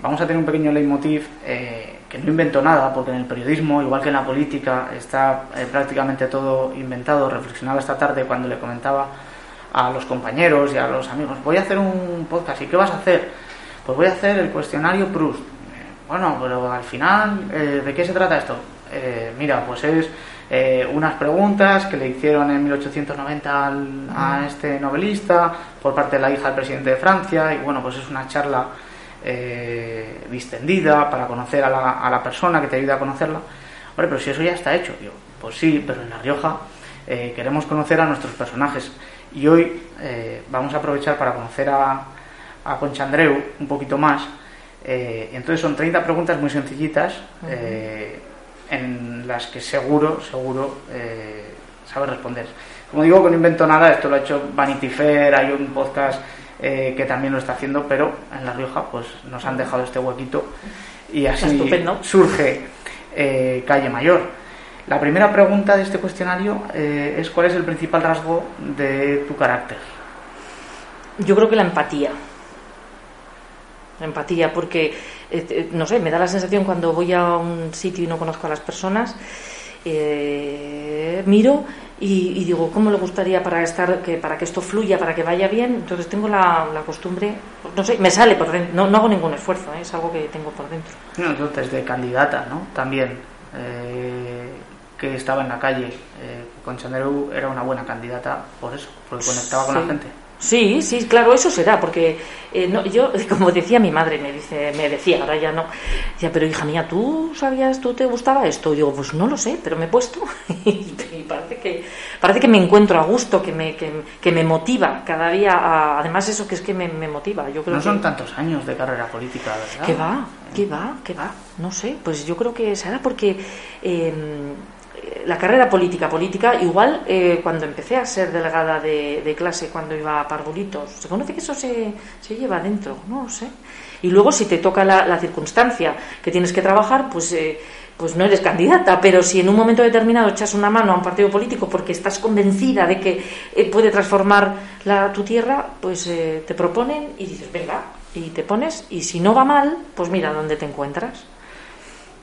Speaker 2: vamos a tener un pequeño leitmotiv que no invento nada, porque en el periodismo, igual que en la política, está prácticamente todo inventado. Reflexionaba esta tarde cuando le comentaba a los compañeros y a los amigos, voy a hacer un podcast, ¿y qué vas a hacer? Pues voy a hacer el cuestionario Proust bueno, pero al final, eh, ¿de qué se trata esto? Eh, mira, pues es eh, unas preguntas que le hicieron en 1890 a este novelista por parte de la hija del presidente de Francia y bueno, pues es una charla distendida para conocer a la, a la, persona que te ayuda a conocerla. Hombre, pero si eso ya está hecho, yo, pues sí, pero en La Rioja queremos conocer a nuestros personajes y hoy vamos a aprovechar para conocer a, a Concha Andreu un poquito más eh, entonces son 30 preguntas muy sencillitas eh, en las que seguro, seguro eh, sabe responder. Como digo, que no invento nada, esto lo ha hecho Vanity Fair, hay un podcast que también lo está haciendo, pero en La Rioja pues nos han dejado este huequito y así surge Calle Mayor. La primera pregunta de este cuestionario es cuál es el principal rasgo de tu carácter.
Speaker 4: Yo creo que la empatía empatía, porque, eh, eh, no sé, me da la sensación cuando voy a un sitio y no conozco a las personas, eh, miro y, digo, ¿cómo le gustaría para estar, que, para que esto fluya, para que vaya bien? Entonces tengo la, costumbre, no sé, me sale por dentro, no, hago ningún esfuerzo, es algo que tengo por dentro.
Speaker 2: No, entonces de candidata, ¿no? También, que estaba en la calle, con Chanderu era una buena candidata por eso, porque conectaba con la gente.
Speaker 4: Sí, sí, claro, eso será, porque eh, no, yo, [laughs] como decía mi madre, me dice, me decía, ahora ya no, decía, pero hija mía, ¿tú sabías, tú te gustaba esto? Y digo, pues no lo sé, pero me he puesto [laughs] y parece que, parece que me encuentro a gusto, que me, que, me motiva cada día, además eso que es que me, motiva. Yo creo
Speaker 2: no son tantos años de carrera política, ¿verdad?
Speaker 4: Que va, que va, que va, no sé, pues yo creo que será porque... Eh, la carrera política, política, igual eh, cuando empecé a ser delegada de, clase, cuando iba a Parvulitos, se conoce que eso se, se lleva dentro, no sé. Y luego si te toca la, circunstancia que tienes que trabajar, pues, eh, pues no eres candidata, pero si en un momento determinado echas una mano a un partido político porque estás convencida de que eh, puede transformar la, tu tierra, pues te proponen y dices, venga, y te pones, y si no va mal, pues mira dónde te encuentras.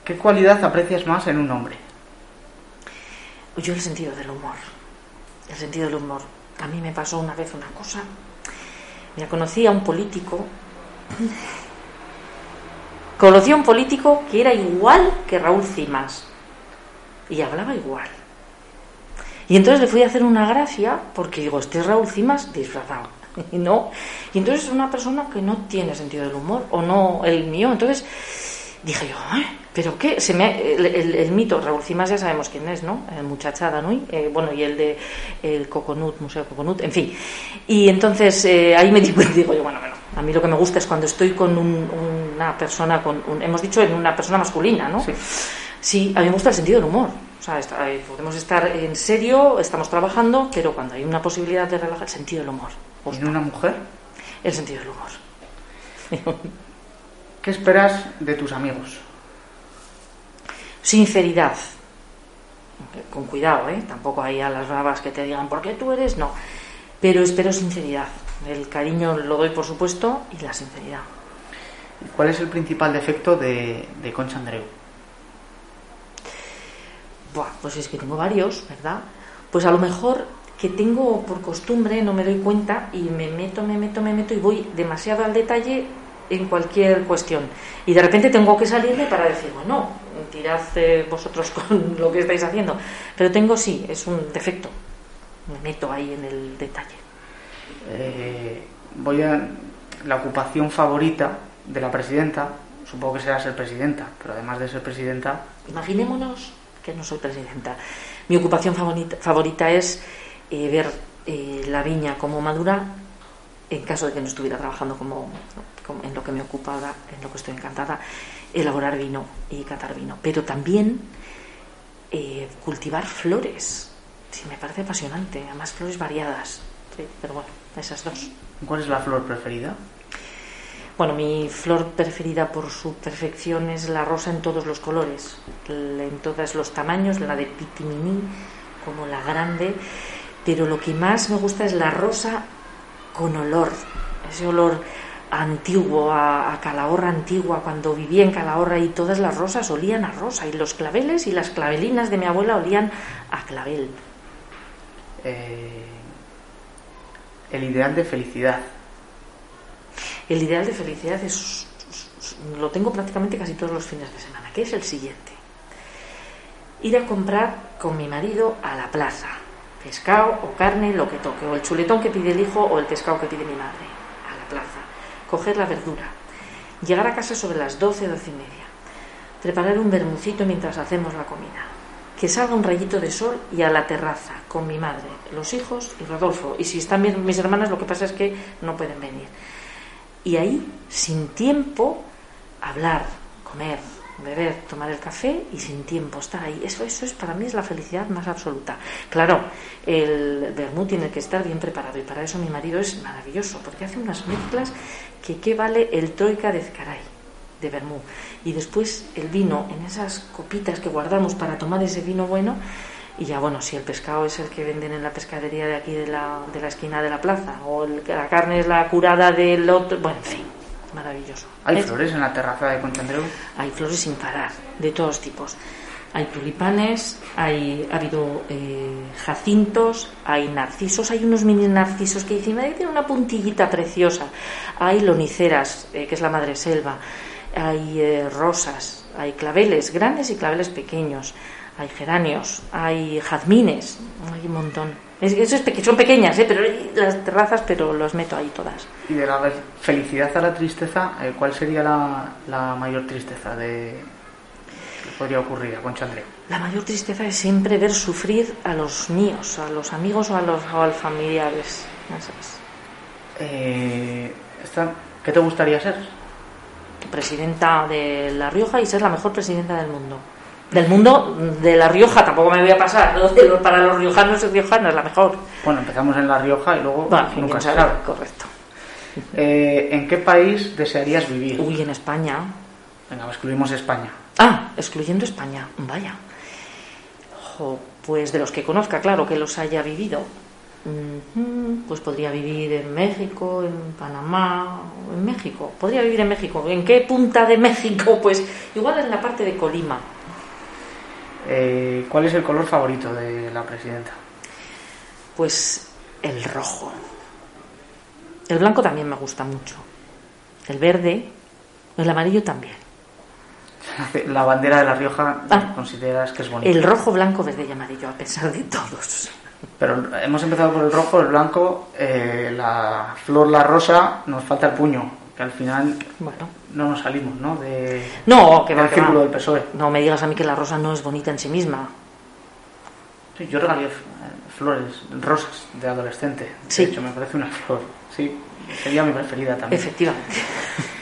Speaker 2: ¿Qué cualidad aprecias más en un hombre?
Speaker 4: Yo el sentido del humor. El sentido del humor. A mí me pasó una vez una cosa. Mira, conocí a un político. Conocí a un político que era igual que Raúl Cimas. Y hablaba igual. Y entonces le fui a hacer una gracia porque digo, este es Raúl Cimas disfrazado. [laughs] Y no. Y entonces es una persona que no tiene sentido del humor, o no el mío. Entonces dije yo, ¿pero qué? Se me, el, mito, Raúl Cimas ya sabemos quién es, ¿no? El muchachada, ¿no? Eh, bueno, y el de el Coconut, Museo Coconut, en fin. Y entonces eh, ahí me digo, [laughs] digo yo, bueno, bueno, a mí lo que me gusta es cuando estoy con una persona, con hemos dicho en una persona masculina, ¿no? Sí. sí. a mí me gusta el sentido del humor. O sea, eh, podemos estar en serio, estamos trabajando, pero cuando hay una posibilidad de relajar, el sentido del humor.
Speaker 2: ¿Y en una mujer?
Speaker 4: El sentido del humor. [laughs]
Speaker 2: ¿Qué esperas de tus amigos?
Speaker 4: Sinceridad. Con cuidado, ¿eh? Tampoco hay a las bravas que te digan, ¿por qué tú eres? No. Pero espero sinceridad. El cariño lo doy, por supuesto, y la sinceridad.
Speaker 2: ¿Cuál es el principal defecto de, de Concha Andreu?
Speaker 4: Buah, pues es que tengo varios, ¿verdad? Pues a lo mejor que tengo por costumbre, no me doy cuenta y me meto, me meto, me meto y voy demasiado al detalle en cualquier cuestión. Y de repente tengo que salirme para decir, bueno, tirad eh, vosotros [laughs] con lo que estáis haciendo. Pero tengo, sí, es un defecto. Me meto ahí en el detalle.
Speaker 2: Eh, voy a. La ocupación favorita de la presidenta, supongo que será ser presidenta, pero además de ser presidenta.
Speaker 4: Imaginémonos que no soy presidenta. Mi ocupación favorita, favorita es eh, ver la viña como madura en caso de que no estuviera trabajando como, en lo que me ocupa ahora, en lo que estoy encantada, elaborar vino y catar vino. Pero también eh, cultivar flores. Sí, me parece apasionante. Además, flores variadas. pero bueno, esas dos.
Speaker 2: ¿Cuál es la flor preferida?
Speaker 4: Bueno, mi flor preferida por su perfección es la rosa en todos los colores, en todos los tamaños, la de pitimini como la grande, pero lo que más me gusta es la rosa con olor, ese olor antiguo, a, calahorra antigua, cuando vivía en Calahorra y todas las rosas olían a rosa y los claveles y las clavelinas de mi abuela olían a clavel.
Speaker 2: Eh, el ideal de felicidad.
Speaker 4: El ideal de felicidad es, lo tengo prácticamente casi todos los fines de semana, que es el siguiente. Ir a comprar con mi marido a la plaza pescado o carne, lo que toque, o el chuletón que pide el hijo o el pescado que pide mi madre, a la plaza, coger la verdura, llegar a casa sobre las 12, 12 y media, preparar un bermucito mientras hacemos la comida, que salga un rayito de sol y a la terraza con mi madre, los hijos y Rodolfo. Y si están bien mis hermanas, lo que pasa es que no pueden venir. Y ahí, sin tiempo, hablar, comer, beber, tomar el café y sin tiempo estar ahí. Eso, eso es para mí es la felicidad más absoluta. Claro, el vermut tiene que estar bien preparado y para eso mi marido es maravilloso porque hace unas mezclas que qué vale el troika de Zcaray de vermú y después el vino en esas copitas que guardamos para tomar ese vino bueno y ya bueno, si el pescado es el que venden en la pescadería de aquí de la, de la esquina de la plaza o la carne es la curada del otro, bueno, en fin, maravilloso.
Speaker 2: ¿Hay flores en la terraza de Andreu?
Speaker 4: Hay flores sin parar, de todos tipos. Hay tulipanes, hay, ha habido eh, jacintos, hay narcisos, hay unos mini narcisos que encima tienen una puntillita preciosa. Hay loniceras, eh, que es la madre selva, hay eh, rosas, hay claveles grandes y claveles pequeños, hay geranios, hay jazmines, hay un montón. Es, eso es peque- son pequeñas, ¿eh? pero las terrazas, pero los meto ahí todas.
Speaker 2: Y de la felicidad a la tristeza, eh, ¿cuál sería la, la mayor tristeza de que podría ocurrir a Concha Andreu?
Speaker 4: La mayor tristeza es siempre ver sufrir a los míos, a los amigos o a los, o a los familiares. Eso es.
Speaker 2: Eh, esta- ¿Qué te gustaría ser?
Speaker 4: Presidenta de La Rioja y ser la mejor presidenta del mundo. Del mundo de La Rioja, tampoco me voy a pasar. Para los riojanos y riojanas, la mejor.
Speaker 2: Bueno, empezamos en La Rioja y luego
Speaker 4: Bueno,
Speaker 2: nunca se
Speaker 4: sabe. Correcto.
Speaker 2: Eh, ¿En qué país desearías vivir?
Speaker 4: Uy, en España.
Speaker 2: Venga, excluimos España.
Speaker 4: Ah, excluyendo España. Vaya. Pues de los que conozca, claro, que los haya vivido. Pues podría vivir en México, en Panamá, en México. Podría vivir en México. ¿En qué punta de México? Pues igual en la parte de Colima.
Speaker 2: Eh, ¿Cuál es el color favorito de la presidenta?
Speaker 4: Pues el rojo. El blanco también me gusta mucho. El verde, el amarillo también. [laughs]
Speaker 2: La bandera de La Rioja
Speaker 4: Ah.
Speaker 2: consideras que es bonita.
Speaker 4: El rojo, blanco, verde y amarillo, a pesar de todos.
Speaker 2: Pero hemos empezado por el rojo, el blanco, eh, la flor, la rosa, nos falta el puño, que al final
Speaker 4: Bueno.
Speaker 2: No nos salimos, ¿no? De,
Speaker 4: No, que va,
Speaker 2: del círculo del PSOE.
Speaker 4: No me digas a mí que la rosa no es bonita en sí misma.
Speaker 2: Sí, yo regalé eh, flores rosas de adolescente.
Speaker 4: Sí.
Speaker 2: De hecho, me parece una flor. Sí, sería mi preferida también.
Speaker 4: Efectivamente. [laughs]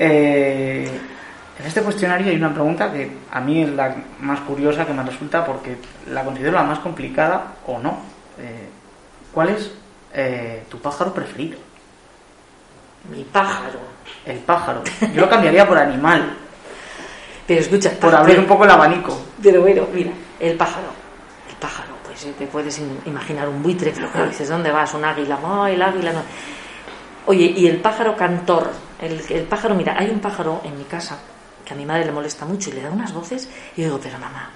Speaker 2: Eh, en este cuestionario hay una pregunta que a mí es la más curiosa que me resulta porque la considero la más complicada o no. Eh, ¿Cuál es eh, tu pájaro preferido?
Speaker 4: Mi pájaro.
Speaker 2: El pájaro. Yo lo cambiaría por animal,
Speaker 4: Pero escucha,
Speaker 2: por abrir
Speaker 4: pero-
Speaker 2: un poco el abanico.
Speaker 4: Pero bueno, mira, el pájaro. El pájaro, pues eh, te puedes in- imaginar un buitre, pero claro, dices, ¿dónde vas? Un águila. No, el águila no. Oye, y el pájaro cantor. El, el pájaro, mira, hay un pájaro en mi casa que a mi madre le molesta mucho y le da unas voces y yo digo, pero mamá,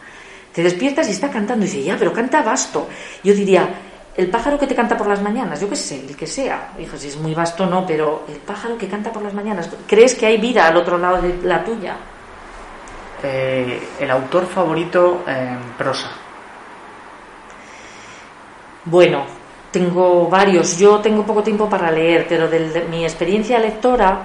Speaker 4: te despiertas y está cantando y dice, ya, pero canta vasto. Yo diría, el pájaro que te canta por las mañanas, yo qué sé, el que sea. Dijo, si es muy vasto, no, pero el pájaro que canta por las mañanas, ¿crees que hay vida al otro lado de la tuya?
Speaker 2: Eh, el autor favorito en prosa.
Speaker 4: Bueno, tengo varios. Yo tengo poco tiempo para leer, pero de mi experiencia lectora,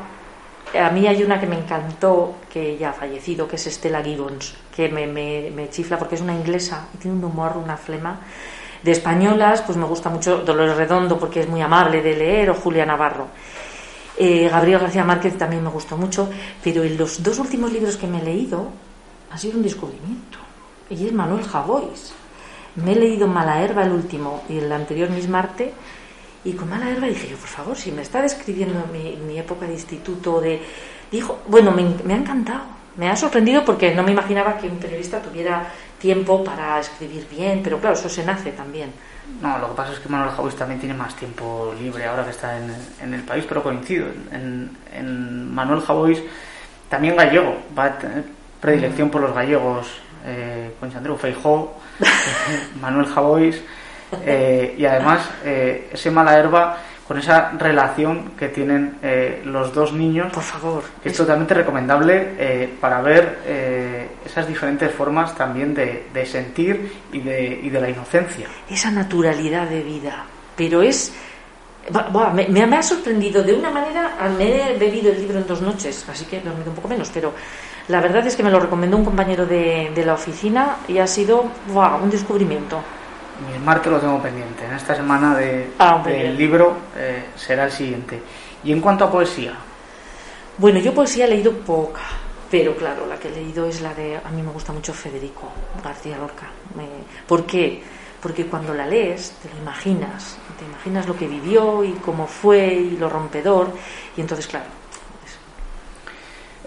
Speaker 4: a mí hay una que me encantó, que ya ha fallecido, que es Stella Gibbons, que me, me- me chifla porque es una inglesa y tiene un humor, una flema. De españolas, pues me gusta mucho Dolores Redondo porque es muy amable de leer, o Julia Navarro. Eh, Gabriel García Márquez también me gustó mucho, pero en los dos últimos libros que me he leído ha sido un descubrimiento. Y es Manuel Javois. Me he leído Mala Herba el último y el anterior Miss Marte. Y con Mala Herba dije yo, por favor, si me está describiendo mi, mi época de instituto, de... Dijo, bueno, me, me ha encantado. Me ha sorprendido porque no me imaginaba que un periodista tuviera tiempo para escribir bien, pero claro, eso se nace también.
Speaker 2: No, lo que pasa es que Manuel Javois también tiene más tiempo libre ahora que está en, en el país, pero coincido. En, Manuel Javois, también gallego, va a tener predilección por los gallegos, eh, Andreu, Feijó, [laughs] Manuel Javois, eh, y además eh, ese mala herba con esa relación que tienen eh, los dos niños,
Speaker 4: Por favor.
Speaker 2: que es totalmente recomendable eh, para ver eh, esas diferentes formas también de, de sentir y de, y de la inocencia.
Speaker 4: esa naturalidad de vida. Pero es. buah, me, me ha sorprendido de una manera. ah, Me he bebido el libro en dos noches, así que he dormido un poco menos. Pero la verdad es que me lo recomendó un compañero de, de la oficina y ha sido buah, un descubrimiento.
Speaker 2: Mi Marte lo tengo pendiente. En esta semana de,
Speaker 4: Ah,
Speaker 2: del libro eh, será el siguiente. Y en cuanto a poesía,
Speaker 4: Bueno, yo poesía he leído poca, pero claro, la que he leído es la de. A mí me gusta mucho Federico García Lorca. Me- ¿Por qué? Porque cuando la lees te lo imaginas, te imaginas lo que vivió y cómo fue y lo rompedor, y entonces, claro, es-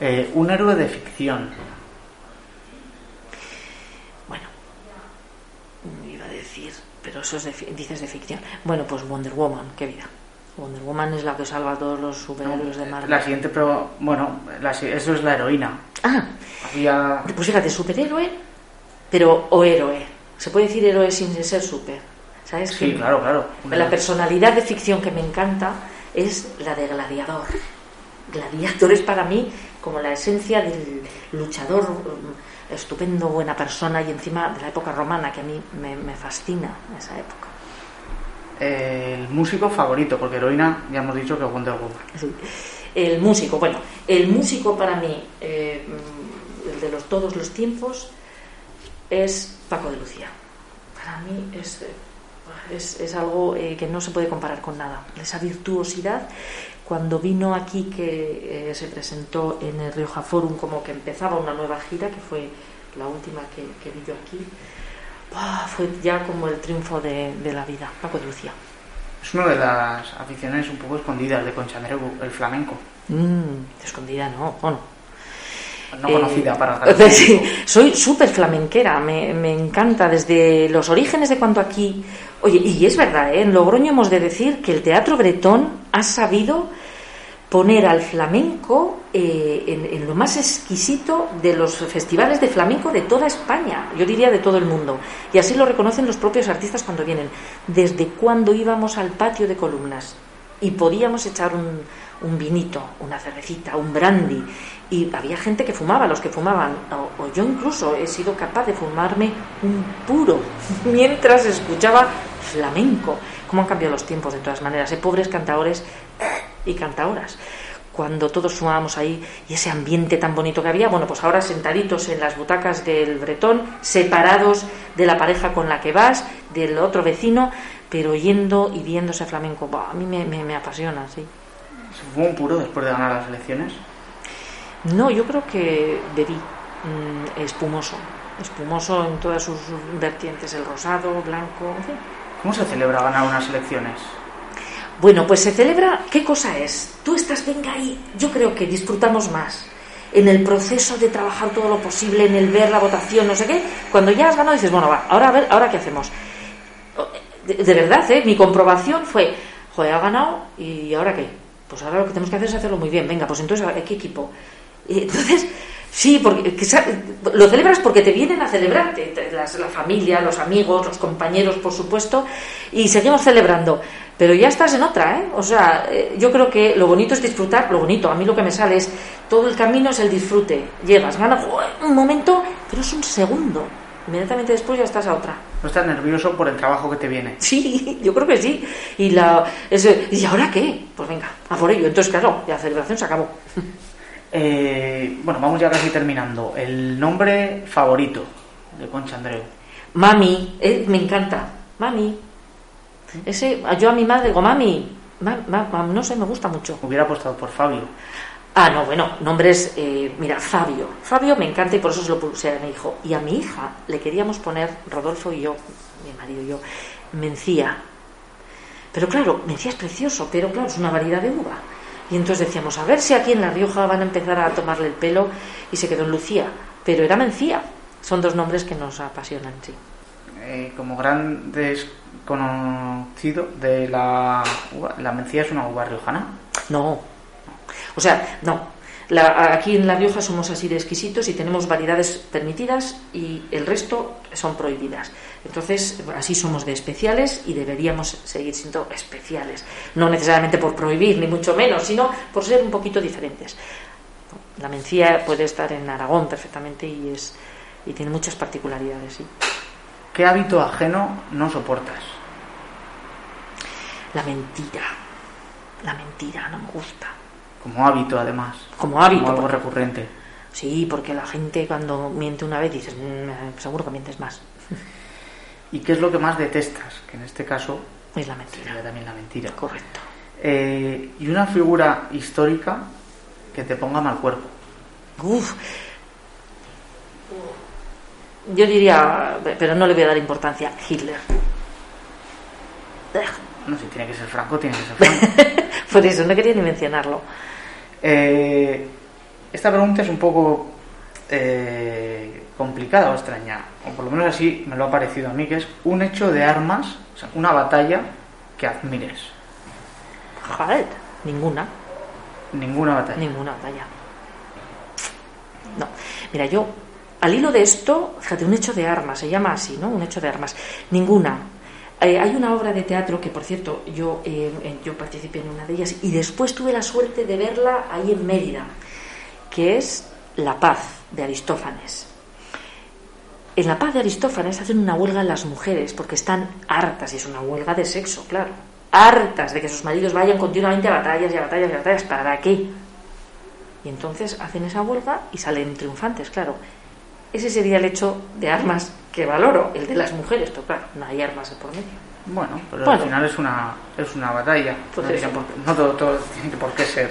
Speaker 2: eh, un héroe de ficción.
Speaker 4: Bueno, iba a decir, pero eso es de, dices de ficción. Bueno, pues Wonder Woman, qué vida. Wonder Woman es la que salva a todos los superhéroes de Marvel.
Speaker 2: La siguiente, pero bueno, la eso es la heroína.
Speaker 4: Ah,
Speaker 2: Había.
Speaker 4: pues fíjate, superhéroe, pero o héroe. Se puede decir héroe sin ser super. ¿Sabes?
Speaker 2: Sí,
Speaker 4: Que
Speaker 2: claro, claro.
Speaker 4: La personalidad de ficción que me encanta es la de Gladiador. Gladiador es para mí como la esencia del luchador estupendo, buena persona y encima de la época romana, que a mí me, me fascina esa época.
Speaker 2: El músico favorito, porque heroína ya hemos dicho que es Wonder Woman.
Speaker 4: Sí. El músico, bueno, el músico para mí, eh, el de los todos los tiempos, es Paco de Lucía. Para mí es, es, es algo eh, que no se puede comparar con nada. Esa virtuosidad, cuando vino aquí, que eh, se presentó en el Rioja Forum como que empezaba una nueva gira, que fue la última que, que vi yo aquí, ¡buah! fue ya como el triunfo de, de la vida. Paco de Lucía.
Speaker 2: Es una de las aficiones un poco escondidas de Concha Andreu, el flamenco.
Speaker 4: Mm, escondida, no, bueno.
Speaker 2: No
Speaker 4: Eh,
Speaker 2: conocida para el [laughs]
Speaker 4: sí, soy súper flamenquera, me, me encanta desde los orígenes de cuando aquí. Oye, y es verdad, ¿eh? en Logroño hemos de decir que el teatro bretón ha sabido poner al flamenco eh, en, lo más exquisito de los festivales de flamenco de toda España, yo diría de todo el mundo. Y así lo reconocen los propios artistas cuando vienen. Desde cuando íbamos al patio de columnas y podíamos echar un, un vinito, una cervecita, un brandy. Y había gente que fumaba, los que fumaban. O, yo incluso he sido capaz de fumarme un puro [laughs] mientras escuchaba flamenco. ¿Cómo han cambiado los tiempos de todas maneras? ¿eh? Pobres cantaores y cantaoras. Cuando todos fumábamos ahí y ese ambiente tan bonito que había, bueno, pues ahora sentaditos en las butacas del bretón, separados de la pareja con la que vas, del otro vecino, pero oyendo y viendo ese flamenco, a mí me, me- me apasiona, sí.
Speaker 2: ¿Se fue un puro después de ganar las elecciones?
Speaker 4: No, yo creo que bebí mm, espumoso, espumoso en todas sus vertientes, el rosado, blanco, en fin.
Speaker 2: ¿Cómo se celebra ganar unas elecciones?
Speaker 4: Bueno, pues se celebra, ¿qué cosa es? Tú estás, venga ahí, yo creo que disfrutamos más en el proceso de trabajar todo lo posible, en el ver la votación, no sé qué, cuando ya has ganado dices, bueno, va, ahora a ver, ahora qué hacemos. De, de verdad, ¿eh? mi comprobación fue, joder, ha ganado y ahora qué. Pues ahora lo que tenemos que hacer es hacerlo muy bien. Venga, pues entonces, ¿qué equipo? Entonces, sí, porque lo celebras porque te vienen a celebrarte, la familia, los amigos, los compañeros, por supuesto, y seguimos celebrando. Pero ya estás en otra, ¿eh? O sea, eh, yo creo que lo bonito es disfrutar, lo bonito, a mí lo que me sale es, todo el camino es el disfrute. Llegas, ganas, un momento, pero es un segundo. Inmediatamente después ya estás a otra.
Speaker 2: ¿No estás nervioso por el trabajo que te viene?
Speaker 4: Sí, [laughs] yo creo que sí. Y la ese- ¿y ahora qué? Pues venga, a por ello. Entonces, claro, la celebración se acabó. [laughs]
Speaker 2: Eh, bueno, vamos ya casi terminando. El nombre favorito de Concha Andreu.
Speaker 4: Mami, eh, me encanta. Mami. Ese, yo a mi madre digo, mami, ma- ma- ma- no sé, me gusta mucho.
Speaker 2: Hubiera apostado por Fabio.
Speaker 4: Ah, no, bueno, nombres, eh, mira, Fabio. Fabio me encanta y por eso se lo puse a mi hijo. Y a mi hija le queríamos poner, Rodolfo y yo, mi marido y yo, Mencía. Pero claro, Mencía es precioso, pero claro, es una variedad de uva. Y entonces decíamos, a ver si aquí en La Rioja van a empezar a tomarle el pelo y se quedó en Lucía. Pero era Mencía. Son dos nombres que nos apasionan, sí.
Speaker 2: Eh, como gran desconocido de la uva, la mencía es una uva riojana.
Speaker 4: No. O sea, no. La- aquí en La Rioja somos así de exquisitos y tenemos variedades permitidas y el resto son prohibidas. Entonces, así somos de especiales y deberíamos seguir siendo especiales. No necesariamente por prohibir, ni mucho menos, sino por ser un poquito diferentes. La mencía puede estar en Aragón perfectamente y, es, y tiene muchas particularidades, sí.
Speaker 2: ¿Qué hábito ajeno no soportas?
Speaker 4: La mentira. La mentira no me gusta.
Speaker 2: Como hábito, además.
Speaker 4: Como hábito.
Speaker 2: Como algo
Speaker 4: porque-
Speaker 2: recurrente.
Speaker 4: Sí, porque la gente cuando miente una vez dices, "Mm, seguro que mientes más.
Speaker 2: ¿Y qué es lo que más detestas? Que en este caso
Speaker 4: Es la mentira.
Speaker 2: sería también la mentira.
Speaker 4: Correcto.
Speaker 2: Eh, y una figura histórica que te ponga mal cuerpo.
Speaker 4: Uf. Yo diría, pero no le voy a dar importancia, Hitler.
Speaker 2: No sé, tiene que ser Franco, tiene que ser [laughs] Franco.
Speaker 4: Por eso no quería ni mencionarlo.
Speaker 2: Eh, esta pregunta es un poco eh, complicada o extraña, o por lo menos así me lo ha parecido a mí, que es un hecho de armas, o sea, una batalla que admires.
Speaker 4: Joder, ninguna,
Speaker 2: Ninguna batalla.
Speaker 4: ninguna batalla. No, mira, yo al hilo de esto, fíjate, un hecho de armas, se llama así, ¿no? Un hecho de armas. Ninguna. Eh, hay una obra de teatro que, por cierto, yo, eh, yo participé en una de ellas y después tuve la suerte de verla ahí en Mérida, que es La paz de Aristófanes. en la paz de Aristófanes hacen una huelga las mujeres porque están hartas, y es una huelga de sexo, claro, hartas de que sus maridos vayan continuamente a batallas y a batallas y a batallas. ¿Para qué? Y entonces hacen esa huelga y salen triunfantes, claro. Ese sería el hecho de armas que valoro, el de las mujeres, pero claro, no hay armas de por medio.
Speaker 2: Bueno, pero al final es una, es una batalla.
Speaker 4: Pues
Speaker 2: no,
Speaker 4: eso.
Speaker 2: tiene por qué- no todo, todo [laughs] tiene por qué ser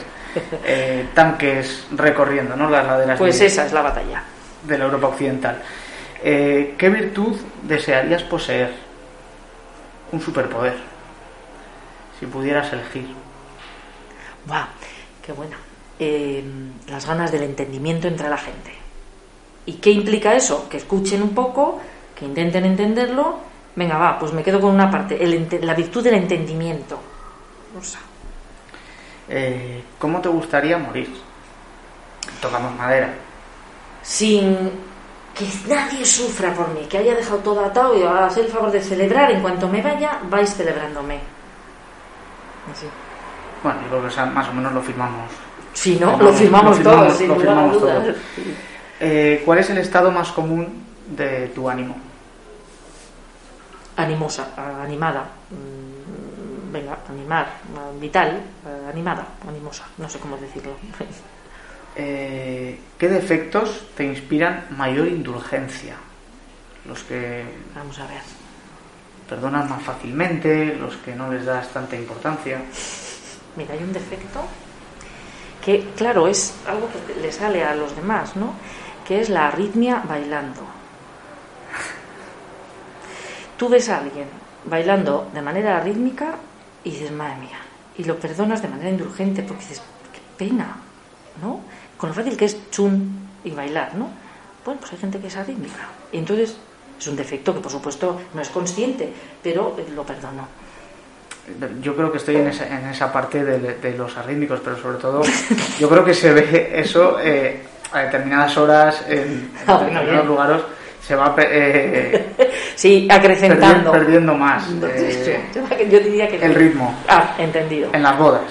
Speaker 2: eh, tanques recorriendo ¿no? las laderas
Speaker 4: Pues
Speaker 2: de,
Speaker 4: esa es la batalla.
Speaker 2: de la Europa occidental. Eh, ¿Qué virtud desearías poseer? Un superpoder. Si pudieras elegir.
Speaker 4: ¡Buah! ¡Qué buena! Eh, las ganas del entendimiento entre la gente. ¿Y qué implica eso? Que escuchen un poco, que intenten entenderlo. Venga, va, pues me quedo con una parte, el la virtud del entendimiento. O sea,
Speaker 2: Eh, ¿Cómo te gustaría morir? Tocamos madera.
Speaker 4: sin que nadie sufra por mí, que haya dejado todo atado y a hacer el favor de celebrar. En cuanto me vaya, vais celebrándome. Así.
Speaker 2: Bueno, yo creo que más o menos lo firmamos.
Speaker 4: Si no,
Speaker 2: Lo
Speaker 4: lo firmamos todos,
Speaker 2: lo firmamos todos. [laughs] Eh, ¿Cuál es el estado más común de tu ánimo?
Speaker 4: animosa, a- animada, mm, venga, animar, a- vital, a- animada, animosa, no sé cómo decirlo. [laughs]
Speaker 2: Eh, ¿Qué defectos te inspiran mayor indulgencia? Los que
Speaker 4: Vamos a ver.
Speaker 2: perdonan más fácilmente, los que no les das tanta importancia.
Speaker 4: Mira, hay un defecto que, claro, es algo que le sale a los demás, ¿no? Que es la arritmia bailando. Tú ves a alguien bailando de manera rítmica y dices, madre mía, y lo perdonas de manera indulgente porque dices, qué pena, ¿no? Con lo fácil que es chun y bailar, ¿no? Bueno, pues hay gente que es arrítmica. Y entonces es un defecto que, por supuesto, no es consciente, pero eh, lo perdono.
Speaker 2: Yo creo que estoy en esa, en esa parte de, de los arrítmicos, pero sobre todo yo creo que se ve eso eh, a determinadas horas en, en [laughs]
Speaker 4: Ah,
Speaker 2: determinados lugares se va eh, [laughs]
Speaker 4: Sí, acrecentando.
Speaker 2: perdiendo más [laughs]
Speaker 4: Yo
Speaker 2: eh,
Speaker 4: yo diría que
Speaker 2: el ritmo
Speaker 4: Ah, entendido.
Speaker 2: en las bodas.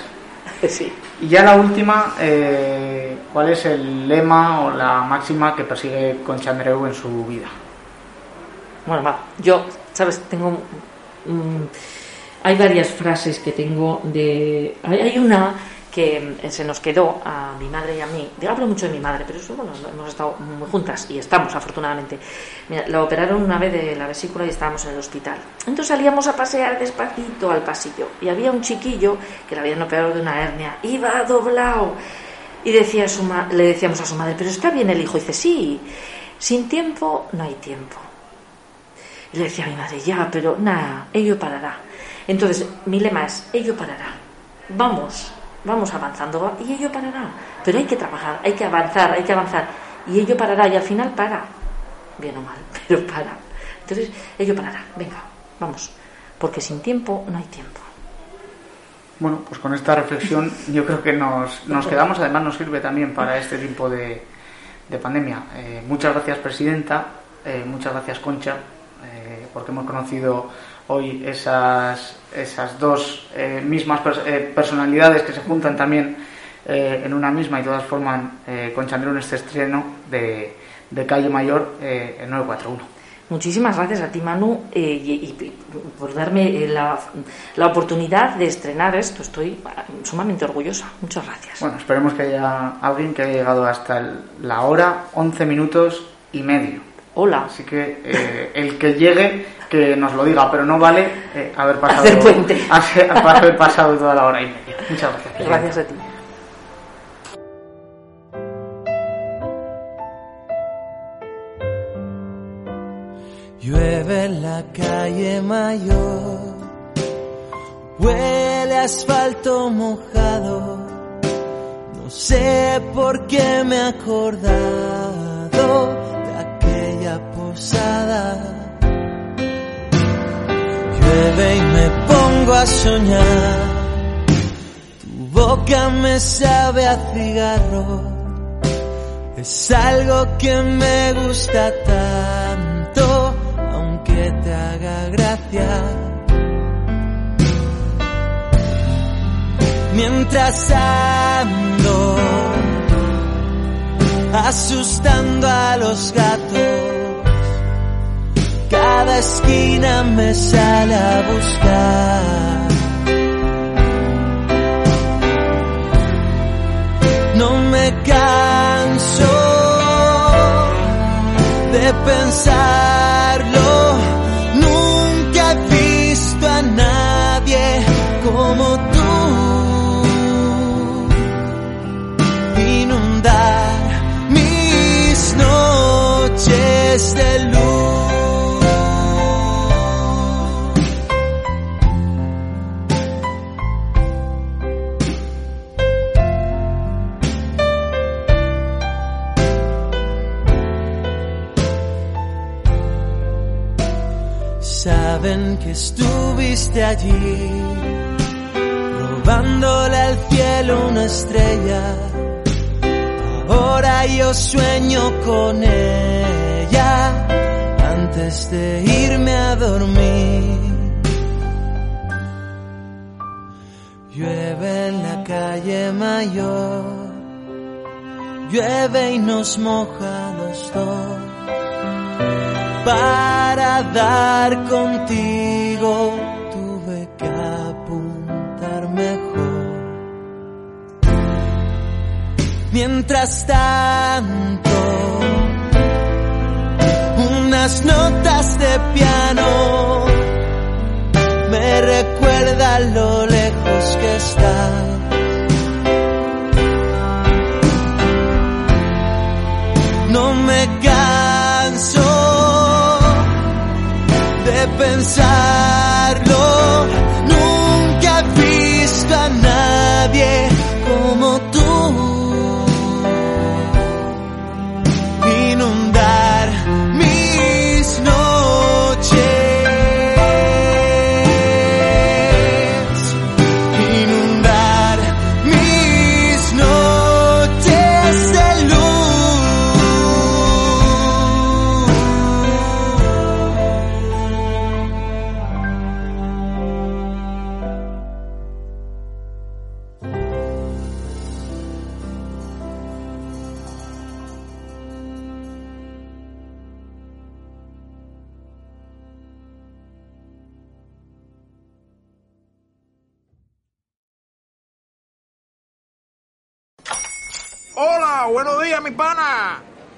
Speaker 4: Sí.
Speaker 2: Y ya la última, eh, ¿cuál es el lema o la máxima que persigue Concha Andreu en su vida?
Speaker 4: Bueno, va. Yo, ¿sabes? Tengo. hay varias frases que tengo de. Hay, hay una que mm, se nos quedó a mi madre y a mí. Yo hablo mucho de mi madre, pero eso, bueno, hemos estado muy juntas y estamos, afortunadamente. Mira, la operaron una vez de la vesícula y estábamos en el hospital. Entonces salíamos a pasear despacito al pasillo y había un chiquillo que le habían operado de una hernia. Iba doblado. Y decía su ma- le decíamos a su madre, pero está bien el hijo. Y dice, sí, sin tiempo no hay tiempo. Y le decía a mi madre, ya, pero nada, ello parará. Entonces, mi lema es, ello parará. Vamos, vamos avanzando, va, y ello parará. Pero hay que trabajar, hay que avanzar, hay que avanzar. Y ello parará, y al final para. Bien o mal, [laughs] pero para. Entonces, ello parará, venga, vamos. Porque sin tiempo no hay tiempo.
Speaker 2: Bueno, pues con esta reflexión yo creo que nos, nos quedamos, además nos sirve también para este tipo de, de pandemia. Eh, muchas gracias, Presidenta, eh, muchas gracias, Concha, eh, porque hemos conocido hoy esas, esas dos eh, mismas pers- eh, personalidades que se juntan también eh, en una misma y todas forman Concha Andreu en este estreno de, de Calle Mayor en 941.
Speaker 4: Muchísimas gracias a ti, Manu, y, y por darme la, la oportunidad de estrenar esto. Estoy sumamente orgullosa. Muchas gracias.
Speaker 2: Bueno, esperemos que haya alguien que haya llegado hasta el- la hora 11 minutos y medio.
Speaker 4: Hola.
Speaker 2: Así que eh, el que llegue, que nos lo diga, pero no vale eh, haber pasado
Speaker 4: Hacer puente. [laughs]
Speaker 2: hacer- haber pasado toda la hora y media. Muchas gracias.
Speaker 4: Gracias a ti.
Speaker 5: Llueve en la calle mayor, huele a asfalto mojado. No sé por qué me he acordado Llueve y me pongo a soñar. Tu boca me sabe a cigarro. Es algo que me gusta tanto, aunque te haga gracia. Mientras ando asustando a los gatos, cada esquina me sale a buscar. No me canso de pensarlo. Nunca he visto a nadie como tú. Inundar mis noches de Saben que estuviste allí, robándole al cielo una estrella. Ahora yo sueño con ella antes de irme a dormir. Llueve en la calle mayor, llueve y nos moja los dos para dar contigo tuve que apuntar mejor. Mientras tanto, unas notas de piano me recuerdan lo lejos que estás. De